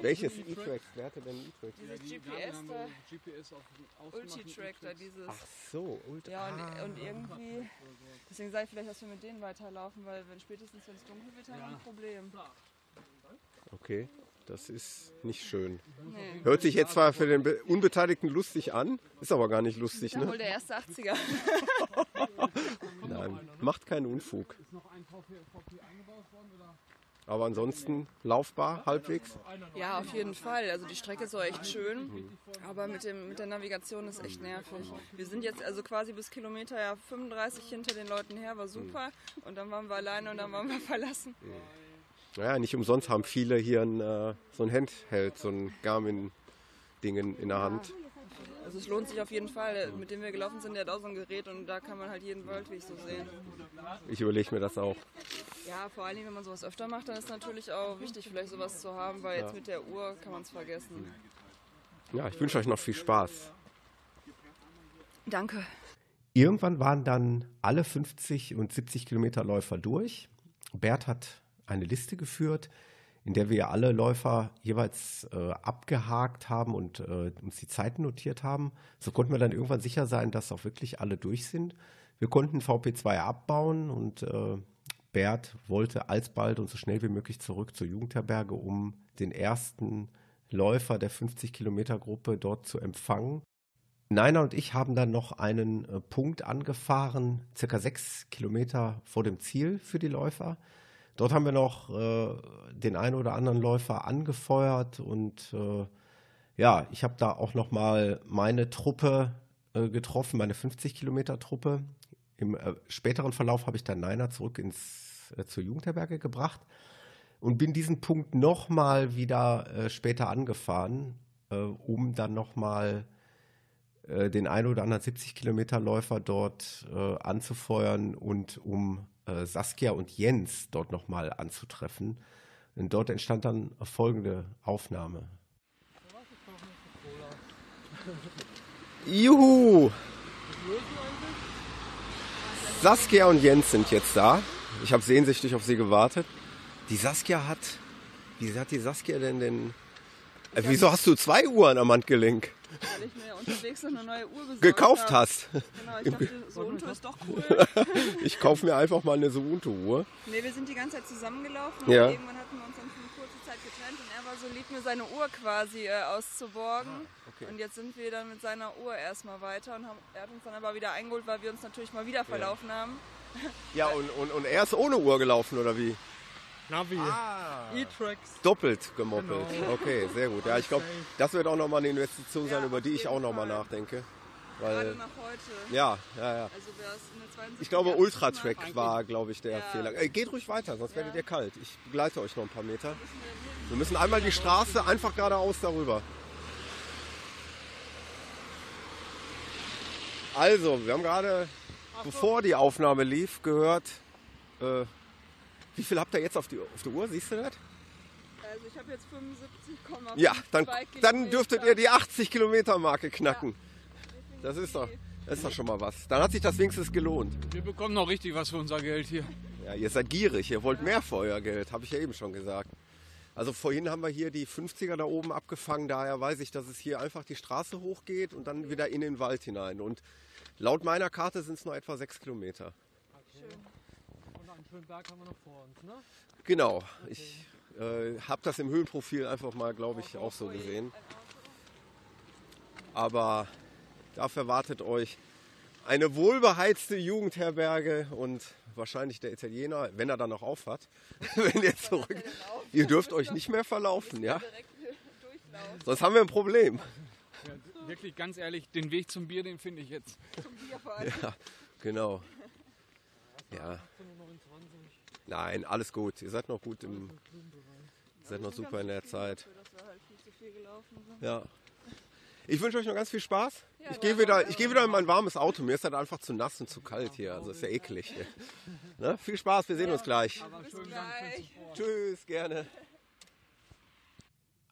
D: Welches E-Trax? Wer hatte denn E-Trax?
B: Dieses GPS da.
V: GPS auf
B: Ulti-Track da, dieses.
D: Ach so, Ultra.
B: Ja, und,
D: Ah.
B: und irgendwie. Deswegen sage ich vielleicht, dass wir mit denen weiterlaufen, weil wenn spätestens, wenn es dunkel wird, haben wir ein Problem.
D: Okay, das ist nicht schön.
B: Nee.
D: Hört sich jetzt zwar für den Be- Unbeteiligten lustig an, ist aber gar nicht lustig,
B: Ja, wohl
D: ne?
B: der erste 80er.
D: Nein, macht keinen Unfug. Aber ansonsten laufbar, halbwegs.
B: Ja, auf jeden Fall. Also die Strecke ist auch echt schön,
D: Mhm.
B: aber mit, dem, mit der Navigation ist echt nervig. Wir sind jetzt also quasi bis Kilometer ja 35 hinter den Leuten her, war super. Und dann waren wir alleine und dann waren wir verlassen.
D: Naja, nicht umsonst haben viele hier ein, äh, so ein Handheld, so ein Garmin-Ding in, in der Hand.
B: Also es lohnt sich auf jeden Fall. Mit dem wir gelaufen sind, der hat auch so ein Gerät und da kann man halt jeden Waldweg so sehen.
D: Ich überlege mir das auch.
B: Ja, vor allen Dingen, wenn man sowas öfter macht, dann ist natürlich auch wichtig, vielleicht sowas zu haben, weil jetzt
D: Ja.
B: mit der Uhr kann man es vergessen.
D: Ja, ich wünsche euch noch viel Spaß.
B: Danke.
L: Irgendwann waren dann alle 50 und 70 Kilometer Läufer durch. Bert hat eine Liste geführt, in der wir alle Läufer jeweils äh, abgehakt haben und äh, uns die Zeiten notiert haben. So konnten wir dann irgendwann sicher sein, dass auch wirklich alle durch sind. Wir konnten VP2 abbauen und äh, Bert wollte alsbald und so schnell wie möglich zurück zur Jugendherberge, um den ersten Läufer der 50 Kilometer Gruppe dort zu empfangen. Naina und ich haben dann noch einen äh, Punkt angefahren, circa sechs Kilometer vor dem Ziel für die Läufer. Dort haben wir noch äh, den einen oder anderen Läufer angefeuert und äh, ja, ich habe da auch noch mal meine Truppe äh, getroffen, meine 50 Kilometer Truppe. Im äh, späteren Verlauf habe ich dann Naina zurück ins, äh, zur Jugendherberge gebracht und bin diesen Punkt noch mal wieder äh, später angefahren, um dann noch mal den ein oder anderen 70 Kilometer Läufer dort anzufeuern und um äh, Saskia und Jens dort nochmal anzutreffen. Und dort entstand dann folgende Aufnahme.
D: Juhu! Saskia und Jens sind jetzt da. Ich habe sehnsüchtig auf sie gewartet. Die Saskia hat. Wie hat die Saskia denn den. Äh, wieso hast du zwei Uhren am Handgelenk?
B: Weil ich mir unterwegs noch eine neue Uhr besorgt
D: Gekauft
B: habe.
D: hast.
B: Genau, ich dachte, so Unto ist doch cool.
D: ich kaufe mir einfach mal eine Suunto-Uhr.
B: Nee, wir sind die ganze Zeit zusammengelaufen
D: Ja.
B: und irgendwann hatten wir uns dann für eine kurze Zeit getrennt und er war so lieb, mir seine Uhr quasi äh, auszuborgen.
D: okay.
B: Und jetzt sind wir dann mit seiner Uhr erstmal weiter und haben, er hat uns dann aber wieder eingeholt, weil wir uns natürlich mal wieder verlaufen haben.
D: Ja, und, und, und er ist ohne Uhr gelaufen, oder wie?
U: Navi.
D: Ah.
U: E-Tracks.
D: Doppelt gemoppelt.
U: Genau.
D: Okay, sehr gut. Ja, ich glaube, das wird auch nochmal eine Investition sein, über die ich auch nochmal nachdenke. Weil,
B: Gerade nach heute.
D: Ja, ja, ja.
B: Also wer es in der 72
D: Ich glaube, Ultratrack war, glaube ich, der
B: Ja.
D: Fehler. Ey, geht ruhig weiter, sonst werdet ihr kalt. Ich begleite euch noch ein paar Meter. Wir müssen einmal die Straße einfach geradeaus darüber. Also, wir haben gerade, bevor die Aufnahme lief, gehört, äh, wie viel habt ihr jetzt auf, die, auf der Uhr? Siehst du das?
B: Also ich habe jetzt 75,5
D: Ja, dann,
B: Kilometer.
D: dann dürftet ihr die 80 Kilometer Marke knacken. Das ist doch, das ist doch schon mal was. Dann hat sich das wenigstens gelohnt.
V: Wir bekommen noch richtig was für unser Geld hier.
D: Ja, ihr seid gierig, ihr wollt mehr für euer Geld, habe ich ja eben schon gesagt. Also vorhin haben wir hier die 50er da oben abgefangen, daher weiß ich, dass es hier einfach die Straße hochgeht und dann wieder in den Wald hinein. Und laut meiner Karte sind es nur etwa sechs Kilometer.
C: Schön. Schönen Berg haben wir noch vor uns, ne?
D: Genau. Ich äh, habe das im Höhenprofil einfach mal, glaube ich, auch so gesehen. Aber dafür wartet euch eine wohlbeheizte Jugendherberge und wahrscheinlich der Italiener, wenn er dann noch auf hat, wenn ihr zurück. Ihr dürft euch nicht mehr verlaufen, ja? Sonst haben wir ein Problem.
R: Ja, wirklich ganz ehrlich, den Weg zum Bier, den finde ich jetzt. Zum Bier vor allem.
D: Ja, genau. Ja. Nein, alles gut. Ihr seid noch gut im. Ihr seid noch super in der Zeit. Ja. Ich wünsche euch noch ganz viel Spaß. Ich gehe wieder, ich gehe wieder in mein warmes Auto. Mir ist halt einfach zu nass und zu kalt hier. Also ist ja eklig. Hier. Ne? Viel Spaß, wir sehen uns gleich. Tschüss, gerne.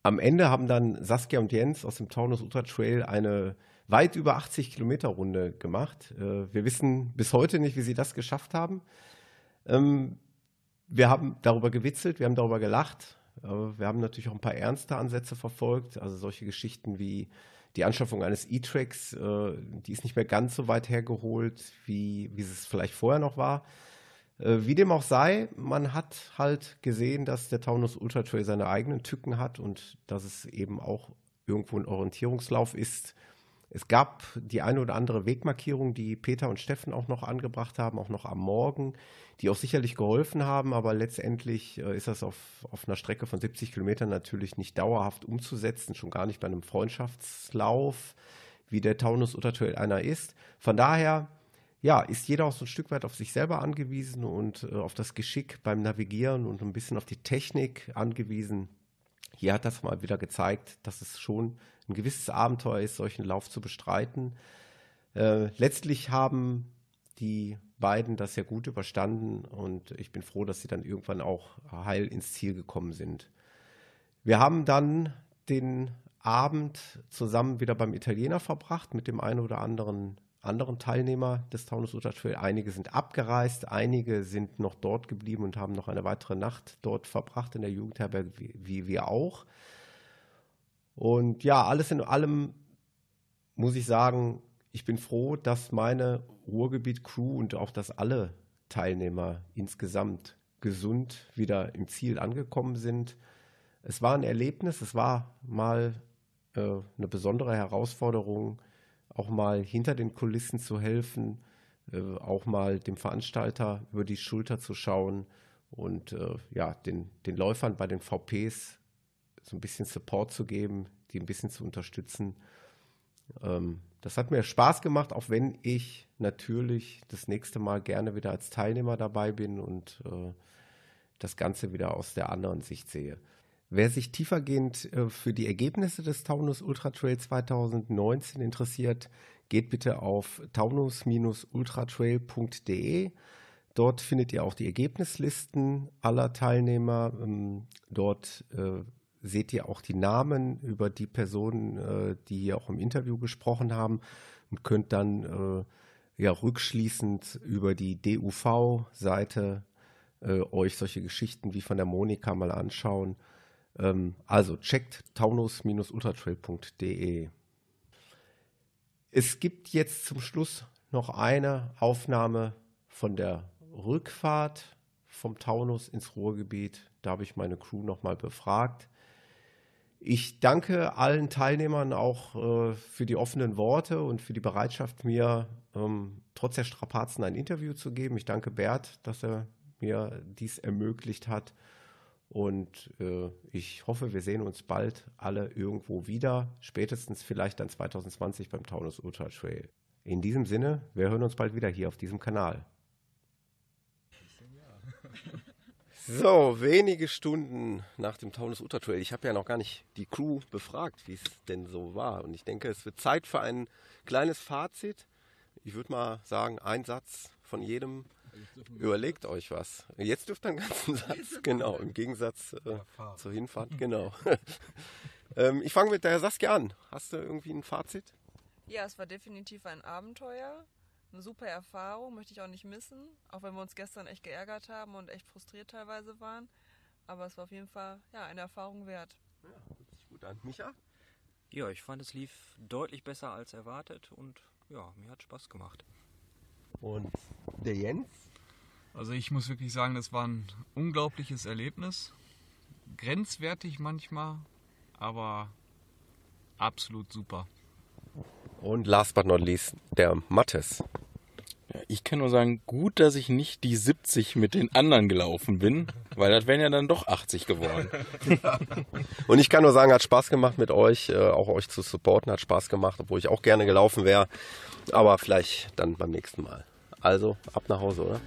D: Am Ende haben dann Saskia und Jens aus dem Taunus Ultra Trail eine weit über 80 Kilometer Runde gemacht. Äh, wir wissen bis heute nicht, wie sie das geschafft haben. Ähm, wir haben darüber gewitzelt, wir haben darüber gelacht. Wir haben natürlich auch ein paar ernste Ansätze verfolgt, also solche Geschichten wie die Anschaffung eines E-Tracks, äh, die ist nicht mehr ganz so weit hergeholt, wie, wie es vielleicht vorher noch war. Äh, wie dem auch sei, man hat halt gesehen, dass der Taunus Ultra Trail seine eigenen Tücken hat und dass es eben auch irgendwo ein Orientierungslauf ist. Es gab die eine oder andere Wegmarkierung, die Peter und Steffen auch noch angebracht haben, auch noch am Morgen, die auch sicherlich geholfen haben, aber letztendlich äh, ist das auf, auf einer Strecke von 70 Kilometern natürlich nicht dauerhaft umzusetzen, schon gar nicht bei einem Freundschaftslauf, wie der Taunus Uttertrail einer ist. Von daher, ja, ist jeder auch so ein Stück weit auf sich selber angewiesen und äh, auf das Geschick beim Navigieren und ein bisschen auf die Technik angewiesen. Hier hat das mal wieder gezeigt, dass es schon ein gewisses Abenteuer ist, solchen Lauf zu bestreiten. Äh, letztlich haben die beiden das ja gut überstanden und ich bin froh, dass sie dann irgendwann auch heil ins Ziel gekommen sind. Wir haben dann den Abend zusammen wieder beim Italiener verbracht mit dem einen oder anderen anderen Teilnehmer des Taunus Ultra Trail. Einige sind abgereist, einige sind noch dort geblieben und haben noch eine weitere Nacht dort verbracht in der Jugendherberge, wie, wie wir auch. Und ja, alles in allem muss ich sagen, ich bin froh, dass meine Ruhrgebiet-Crew und auch dass alle Teilnehmer insgesamt gesund wieder im Ziel angekommen sind. Es war ein Erlebnis, es war mal äh, eine besondere Herausforderung, auch mal hinter den Kulissen zu helfen, äh, auch mal dem Veranstalter über die Schulter zu schauen und äh, ja, den, den Läufern bei den VPs so ein bisschen Support zu geben, die ein bisschen zu unterstützen. Ähm, das hat mir Spaß gemacht, auch wenn ich natürlich das nächste Mal gerne wieder als Teilnehmer dabei bin und äh, das Ganze wieder aus der anderen Sicht sehe. Wer sich tiefergehend äh, für die Ergebnisse des Taunus Ultra Trail 2019 interessiert, geht bitte auf taunus-ultratrail.de. Dort findet ihr auch die Ergebnislisten aller Teilnehmer. Ähm, dort äh, seht ihr auch die Namen über die Personen, äh, die hier auch im Interview gesprochen haben und könnt dann äh, ja rückschließend über die DUV-Seite äh, euch solche Geschichten wie von der Monika mal anschauen. Ähm, also checkt taunus-ultratrail.de. Es gibt jetzt zum Schluss noch eine Aufnahme von der Rückfahrt vom Taunus ins Ruhrgebiet. Da habe ich meine Crew nochmal befragt. Ich danke allen Teilnehmern auch äh, für die offenen Worte und für die Bereitschaft, mir ähm, trotz der Strapazen ein Interview zu geben. Ich danke Bert, dass er mir dies ermöglicht hat. Und äh, ich hoffe, wir sehen uns bald alle irgendwo wieder, spätestens vielleicht dann 2020 beim Taunus Ultra Trail. In diesem Sinne, wir hören uns bald wieder hier auf diesem Kanal. So, wenige Stunden nach dem Taunus Ultra Trail. Ich habe ja noch gar nicht die Crew befragt, wie es denn so war. Und ich denke, es wird Zeit für ein kleines Fazit. Ich würde mal sagen, ein Satz von jedem. Überlegt euch was. Jetzt dürft ihr einen ganzen Satz, genau, im Gegensatz äh, zur Hinfahrt, genau. ähm, ich fange mit der Saskia an. Hast du irgendwie ein Fazit?
B: Ja, es war definitiv ein Abenteuer eine super Erfahrung, möchte ich auch nicht missen, auch wenn wir uns gestern echt geärgert haben und echt frustriert teilweise waren. Aber es war auf jeden Fall ja, eine Erfahrung wert.
D: Ja, hört sich gut an. Micha?
J: Ja, ich fand, es lief deutlich besser als erwartet und ja, mir hat Spaß gemacht.
D: Und der Jens?
R: Also ich muss wirklich sagen, das war ein unglaubliches Erlebnis. Grenzwertig manchmal, aber absolut super.
D: Und last but not least, der Mattes.
G: Ich kann nur sagen, gut, dass ich nicht die 70 mit den anderen gelaufen bin, weil das wären ja dann doch 80 geworden.
D: Und ich kann nur sagen, hat Spaß gemacht mit euch, äh, auch euch zu supporten, hat Spaß gemacht, obwohl ich auch gerne gelaufen wäre. Aber vielleicht dann beim nächsten Mal. Also, ab nach Hause, oder?